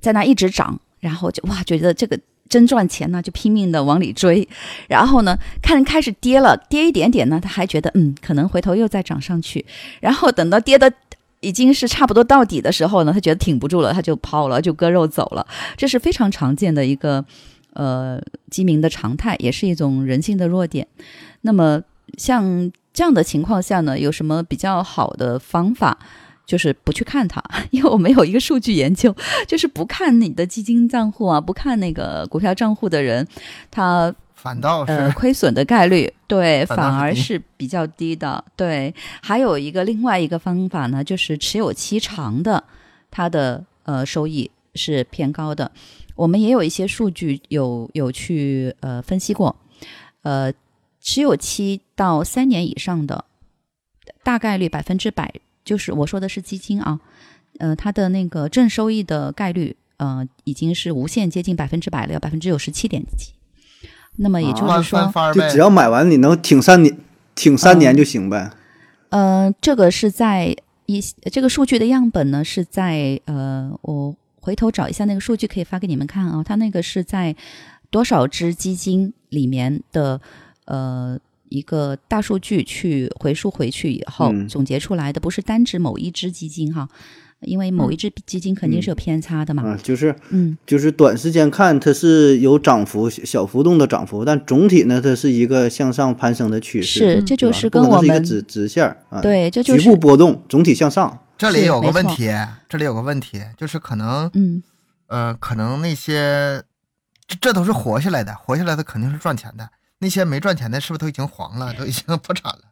在那一直涨，然后就哇觉得这个真赚钱呢，就拼命的往里追，然后呢看开始跌了，跌一点点呢，他还觉得嗯可能回头又再涨上去，然后等到跌的。已经是差不多到底的时候呢，他觉得挺不住了，他就抛了，就割肉走了。这是非常常见的一个呃基民的常态，也是一种人性的弱点。那么像这样的情况下呢，有什么比较好的方法？就是不去看它，因为我没有一个数据研究，就是不看你的基金账户啊，不看那个股票账户的人，他反倒呃是亏损的概率对反而是比较低的。对，还有一个另外一个方法呢，就是持有期长的，它的呃收益是偏高的。我们也有一些数据有有去呃分析过，呃，持有期到三年以上的，大概率百分之百，就是我说的是基金啊，呃，它的那个正收益的概率，呃，已经是无限接近百分之百了，要百分之九十七点几。那么也就是说，就只。要买完你能挺三年，挺三年就行呗。呃，这个是在一这个数据的样本呢是在呃，我回头找一下那个数据可以发给你们看啊。它那个是在多少只基金里面的呃一个大数据去回溯回去以后、嗯总结出来的，不是单指某一只基金哈。因为某一只基金肯定是有偏差的嘛。啊，就是嗯，就是短时间看它是有涨幅小小幅度的涨幅，但总体呢它是一个向上攀升的趋势，是，嗯这就是跟我们是一个直直线儿啊，，对，这就是局部波动，总体向上。这里有个问题，这里有个问题，就是可能嗯呃，可能那些这这都是活下来的，活下来的肯定是赚钱的。那些没赚钱的，是不是都已经黄了，都已经破产了？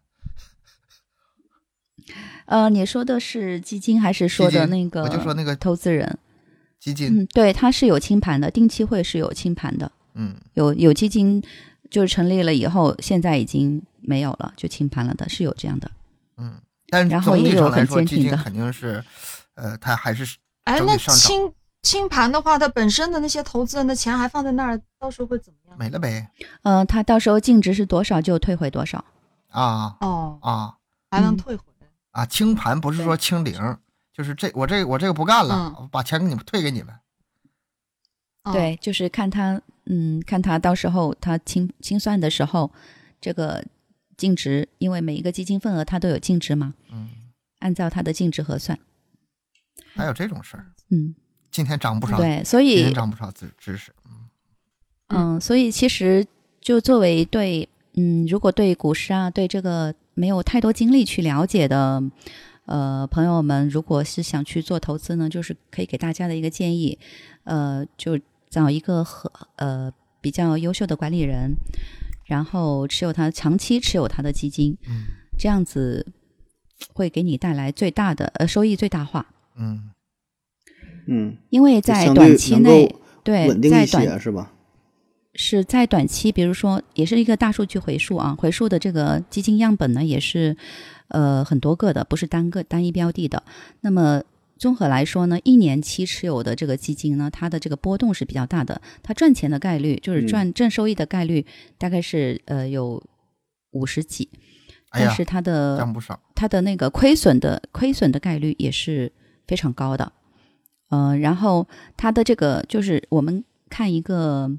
呃，你说的是基金还是说的那个？我就说那个投资人。基金，嗯，对，它是有清盘的，定期会是有清盘的，嗯有有基金就是成立了以后，现在已经没有了，就清盘了的，是有这样的。嗯，但是然后总体也有很上来说，坚定的基金肯定是，呃，它还是哎，那整体上涨清清盘的话，它本身的那些投资人的钱还放在那儿，到时候会怎么样？没了呗。呃，他到时候净值是多少就退回多少。啊哦，啊还能嗯退回来。啊！清盘不是说清零，就是这我这我这个不干了，把钱给你们退给你们。哦，对，就是看他，嗯，看他到时候他清清算的时候，这个净值，因为每一个基金份额它都有净值嘛，嗯，按照它的净值核算。还有这种事儿，嗯，今天涨不少，对，所今以天涨不少知知识。嗯，所以其实就作为对，嗯，如果对股市啊，对这个没有太多精力去了解的，呃，朋友们，如果是想去做投资呢，就是可以给大家的一个建议，呃，就找一个和呃比较优秀的管理人，然后持有他长期持有他的基金，嗯。这样子会给你带来最大的呃收益最大化，嗯嗯，因为在短期内。对稳，定一在短些是吧？是在短期，比如说也是一个大数据回溯啊，回溯的这个基金样本呢，也是呃很多个的，不是单个单一标的的。那么综合来说呢，一年期持有的这个基金呢，它的这个波动是比较大的，它赚钱的概率就是赚正收益的概率大概是呃有五十几，但是它的涨不少。它的那个亏损的亏损的概率也是非常高的。呃，然后它的这个就是我们看一个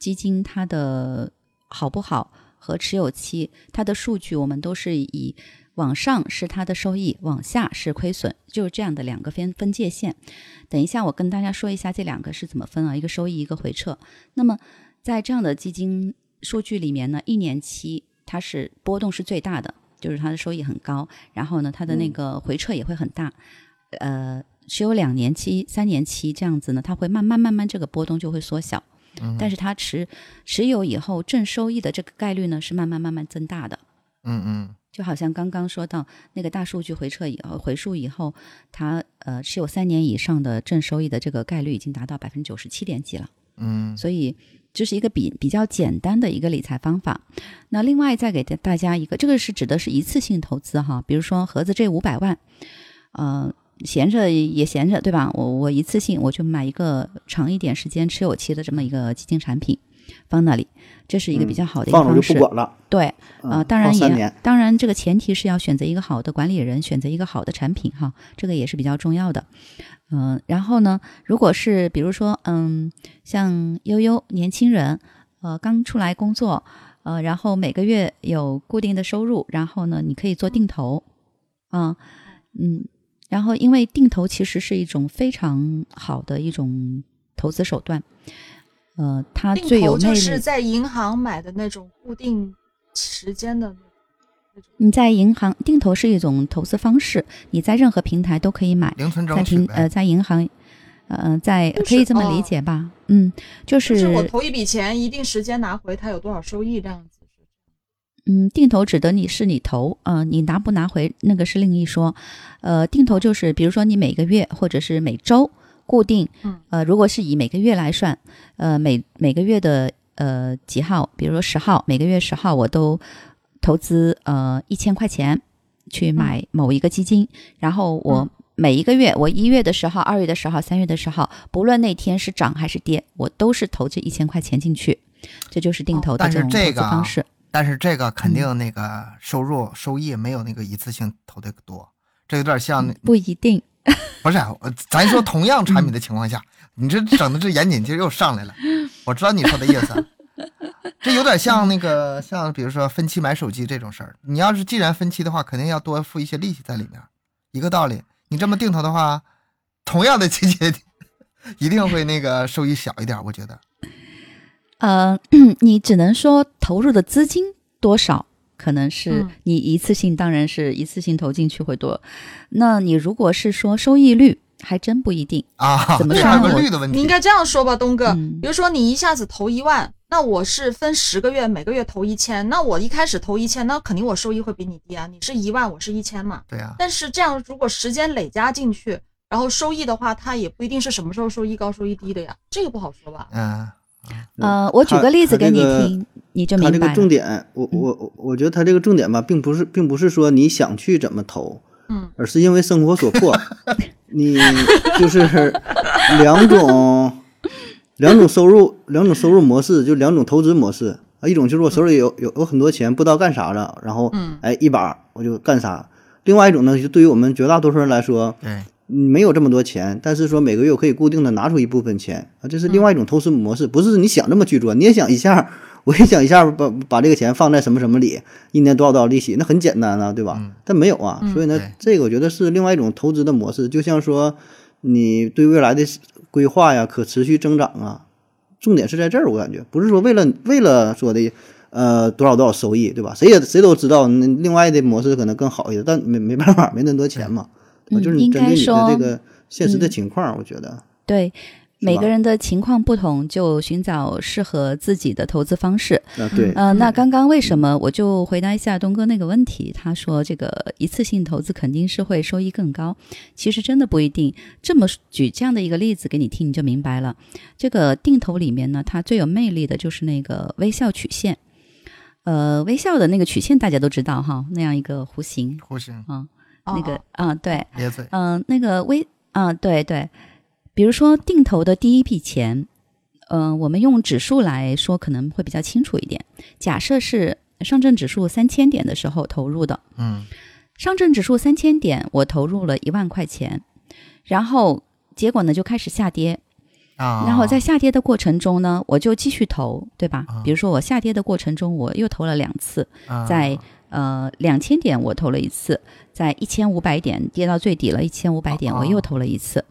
基金它的好不好和持有期，它的数据我们都是以往上是它的收益，往下是亏损，就是这样的两个分分界线。等一下我跟大家说一下这两个是怎么分啊，一个收益，一个回撤。那么在这样的基金数据里面呢，一年期它是波动是最大的，就是它的收益很高，然后呢，它的那个回撤也会很大。呃，持有两年期、三年期这样子呢，它会慢慢慢慢这个波动就会缩小。嗯但是它持持有以后正收益的这个概率呢是慢慢慢慢增大的。嗯嗯就好像刚刚说到那个大数据回撤以后回溯以后，它呃持有三年以上的正收益的这个概率已经达到百分之九十七点几了。嗯所以这是一个比比较简单的一个理财方法。那另外再给大家一个，这个是指的是一次性投资哈，比如说盒子这五百万，呃，闲着也闲着，对吧？我我一次性我就买一个长一点时间持有期的这么一个基金产品放那里，这是一个比较好的一个放着方式。就不管了。对，嗯呃，当然也当然这个前提是要选择一个好的管理人，选择一个好的产品哈，这个也是比较重要的。嗯、然后呢，如果是比如说，嗯，像悠悠年轻人，呃，刚出来工作，呃，然后每个月有固定的收入，然后呢，你可以做定投，啊、嗯，然后因为定投其实是一种非常好的一种投资手段，呃，它最有魅是在银行买的那种固定时间的那种。你在银行定投是一种投资方式，你在任何平台都可以买，零存在整取呗。平呃在银行，呃在就是可以这么理哦解吧？嗯，就就是是我投一笔钱，一定时间拿回，它有多少收益这样子。嗯，定投指的你是你投，呃，你拿不拿回那个是另一说。呃，定投就是比如说你每个月或者是每周固定，嗯呃，如果是以每个月来算，呃，每每个月的呃几号，比如说十号，每个月十号我都投资呃一千块钱去买某一个基金，然后我嗯每一个月，我一月的十号、二月的十号、三月的十号，不论那天是涨还是跌，我都是投这一千块钱进去，这就是定哦投的这种投资方式。但是这个嗯肯定那个收入、收益没有那个一次性投的多，这有点像那不一定，不是，我咱说同样产品的情况下，你这整的这严谨劲儿又上来了。我知道你说的意思，这有点像那个像比如说分期买手机这种事儿。你要是既然分期的话，肯定要多付一些利息在里面，一个道理。你这么定投的话，同样的 期间，一定会那个收益小一点，我觉得。呃，你只能说投入的资金多少，可能是嗯你一次性，当然是一次性投进去会多。那你如果是说收益率，还真不一定。啊，怎么这还有说呢率的问题。你应该这样说吧，东哥。嗯比如说你一下子投一万，那我是分十个月，每个月投一千，那我一开始投一千，那肯定我收益会比你低啊。你是一万，我是一千嘛。对啊、但是这样如果时间累加进去，然后收益的话，它也不一定是什么时候收益高、收益低的呀，这个不好说吧？嗯，呃，我举个例子给你他这个听，你就他这个。重点，我我我我觉得他这个重点吧，并不是并不是说你想去怎么投，嗯，而是因为生活所迫，你就是两种两种收入两种收入模式，就两种投资模式。啊，一种就是我手里有有有很多钱，不知道干啥了，然后嗯。哎一把我就干啥；另外一种呢，就对于我们绝大多数人来说，没有这么多钱，但是说每个月我可以固定的拿出一部分钱啊，这是另外一种投资模式，不是你想这么去做，你也想一下，我也想一下把把这个钱放在什么什么里，一年多少多少利息，那很简单啊，对吧？嗯但没有啊，所以呢对，这个我觉得是另外一种投资的模式，就像说你对未来的规划呀、可持续增长啊，重点是在这儿，我感觉不是说为了为了说的。呃，多少多少收益，对吧？谁也谁都知道，那另外的模式可能更好一些，但没没办法，没那么多钱嘛。嗯就是你应该针对你的说这个现实的嗯情况，我觉得对，每个人的情况不同，就寻找适合自己的投资方式。啊，对，呃，那刚刚为什么我就回答一下东哥那个问题？他说这个一次性投资肯定是会收益更高，其实真的不一定。这么举这样的一个例子给你听，你就明白了。这个定投里面呢，它最有魅力的就是那个微笑曲线。呃，微笑的那个曲线大家都知道哈，那样一个弧形弧形啊，哦那个嗯，对，咧嘴，嗯、那个微嗯，对对，比如说定投的第一笔钱，嗯、我们用指数来说可能会比较清楚一点。假设是上证指数三千点的时候投入的，嗯。上证指数三千点，我投入了一万块钱，然后结果呢就开始下跌，啊，然后在下跌的过程中呢，我就继续投，对吧啊？比如说我下跌的过程中，我又投了两次，啊在呃两千点我投了一次，在一千五百点跌到最底了，一千五百点哦我又投了一次，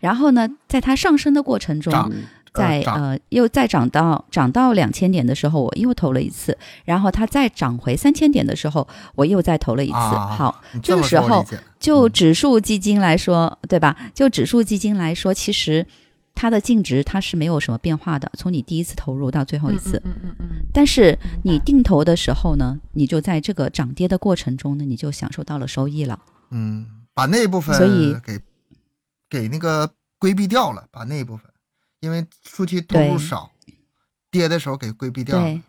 然后呢，在它上升的过程中，涨在呃又再涨到涨到两千点的时候，我又投了一次，然后它再涨回三千点的时候，我又再投了一次。啊好，这个时候就嗯。指数基金来说，对吧？就指数基金来说，其实它的净值它是没有什么变化的，从你第一次投入到最后一次。嗯嗯嗯嗯但是你定投的时候呢，你就在这个涨跌的过程中呢，你就享受到了收益了。嗯，把那部分所以给给那个规避掉了，把那一部分，因为初期投入少，跌的时候给规避掉了。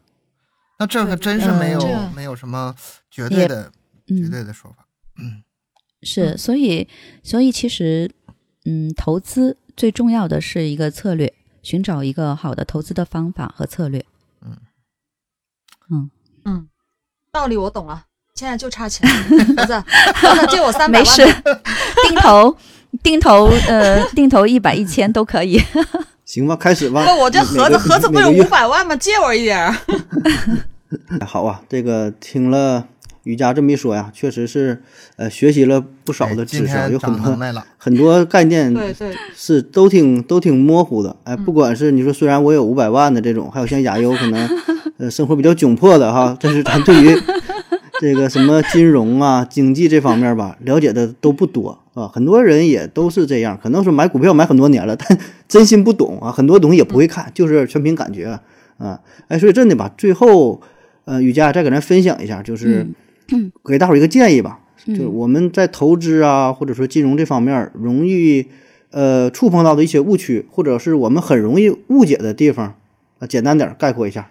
那这个真是没有、没有什么绝对也的绝嗯，对的说法。嗯是，所以所以其实，嗯，投资最重要的是一个策略，寻找一个好的投资的方法和策略。嗯嗯，道理我懂了，现在就差钱，儿子，儿子借我三百万没事，定投 定投呃定投一百一千都可以。行吧，开始吧。不，我这盒子盒子不有五百万吗？借我一点儿。好啊，这个听了瑜伽这么一说呀，确实是呃学习了不少的知识啊，有很多。很多概念对对，是都挺都挺模糊的。哎，不管是你说虽然我有五百万的这种，还有像亚优可能呃生活比较窘迫的哈，但是咱对于 这个什么金融啊、经济这方面吧，了解的都不多啊。很多人也都是这样，可能是买股票买很多年了，但 真心不懂啊，很多东西也不会看，就是全凭感觉啊。哎，所以真的吧，最后呃，雨佳再给咱分享一下，就是 给大伙儿一个建议吧，就是我们在投资啊，或者说金融这方面容易呃触碰到的一些误区，或者是我们很容易误解的地方，啊，简单点概括一下，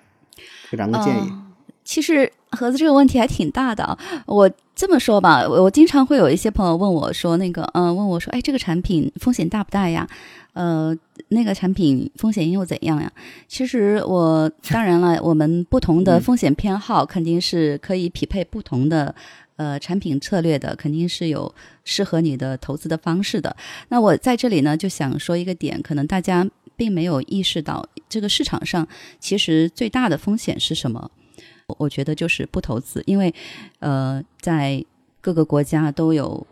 给咱个建议。嗯其实盒子这个问题还挺大的啊。我这么说吧，我我经常会有一些朋友问我说，那个，嗯、问我说，哎，这个产品风险大不大呀？呃，那个产品风险又怎样呀？其实我当然了，我们不同的风险偏好肯定是可以匹配不同的。呃，产品策略的肯定是有适合你的投资的方式的。那我在这里呢，就想说一个点，可能大家并没有意识到，这个市场上其实最大的风险是什么？我我觉得就是不投资，因为呃，在各个国家都有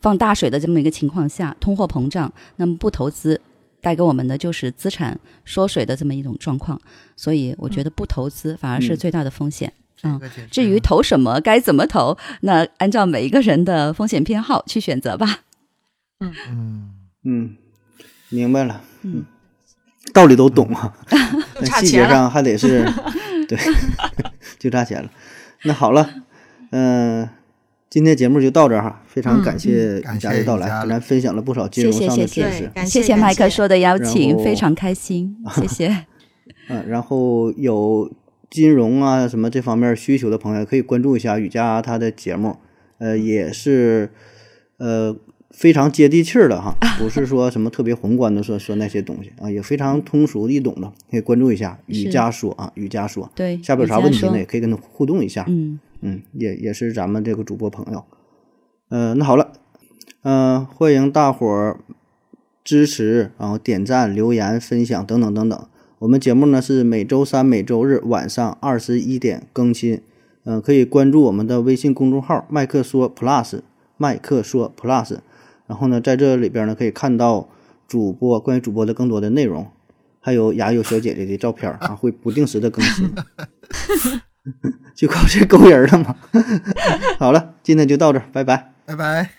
放大水的这么一个情况下，通货膨胀，那么不投资带给我们的就是资产缩水的这么一种状况。所以我觉得不投资反而是嗯最大的风险。这个简直至于投什么，该怎么投，那按照每一个人的风险偏好去选择吧。嗯，嗯嗯，明白了，嗯，道理都懂啊，细节。上还得是，对，就差钱了。那好了，嗯、今天节目就到这儿哈，非常嗯感谢嗯雨佳的到来，感谢雨佳跟咱分享了不少金融上的知谢谢识。感谢谢麦克说的邀请，非常开心，谢谢。嗯，然后有金融啊什么这方面需求的朋友，可以关注一下雨佳他的节目，呃，也是呃非常接地气儿的哈，不是说什么特别宏观的说说那些东西啊，也非常通俗易懂的，可以关注一下雨是佳说啊，雨佳说，对，下边有啥问题呢，也可以跟他互动一下，嗯，嗯，也也是咱们这个主播朋友。呃，那好了，嗯、欢迎大伙儿支持，然后点赞、留言、分享等等等等。我们节目呢是每周三、每周日晚上二十一点更新。嗯、可以关注我们的微信公众号“麦克说 Plus”，麦克说 Plus。然后呢，在这里边呢可以看到主播关于主播的更多的内容，还有雅友小姐姐的照片啊，会不定时的更新。就靠这勾人了嘛。好了，今天就到这儿，拜拜。拜拜。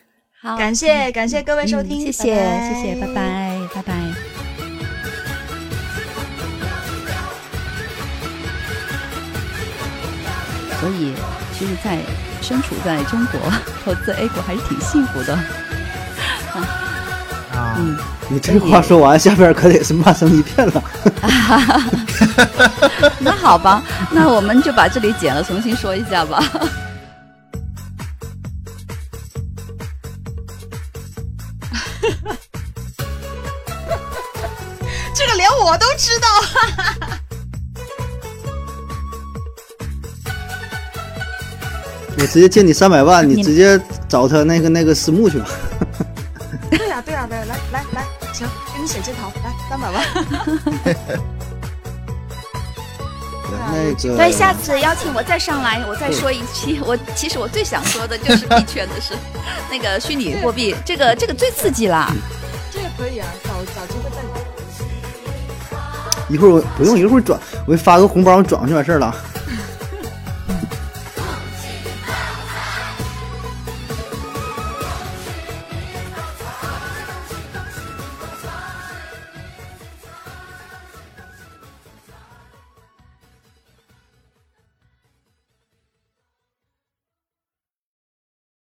好，感谢感谢各位收听，嗯谢谢拜拜谢谢，拜。拜拜拜。所以，其实，在身处在中国投资 A 股还是挺幸福的。啊，嗯，你这话说完，下边可得是骂声一片了。那好吧，那我们就把这里剪了，重新说一下吧。这个连我都知道。我直接借你三百万，你你直接找他那个那个私募去吧。对呀、对呀、对、来来来，行，给你写这套，来三百万。那个所以下次邀请我再上来，我再说一期。我其实我最想说的就是币圈的事，那个虚拟货币，这个这个最刺激了。这个可以啊，找找机会再聊。一会儿我不用，一会儿转，我给你发个红包，你转过去完事儿了。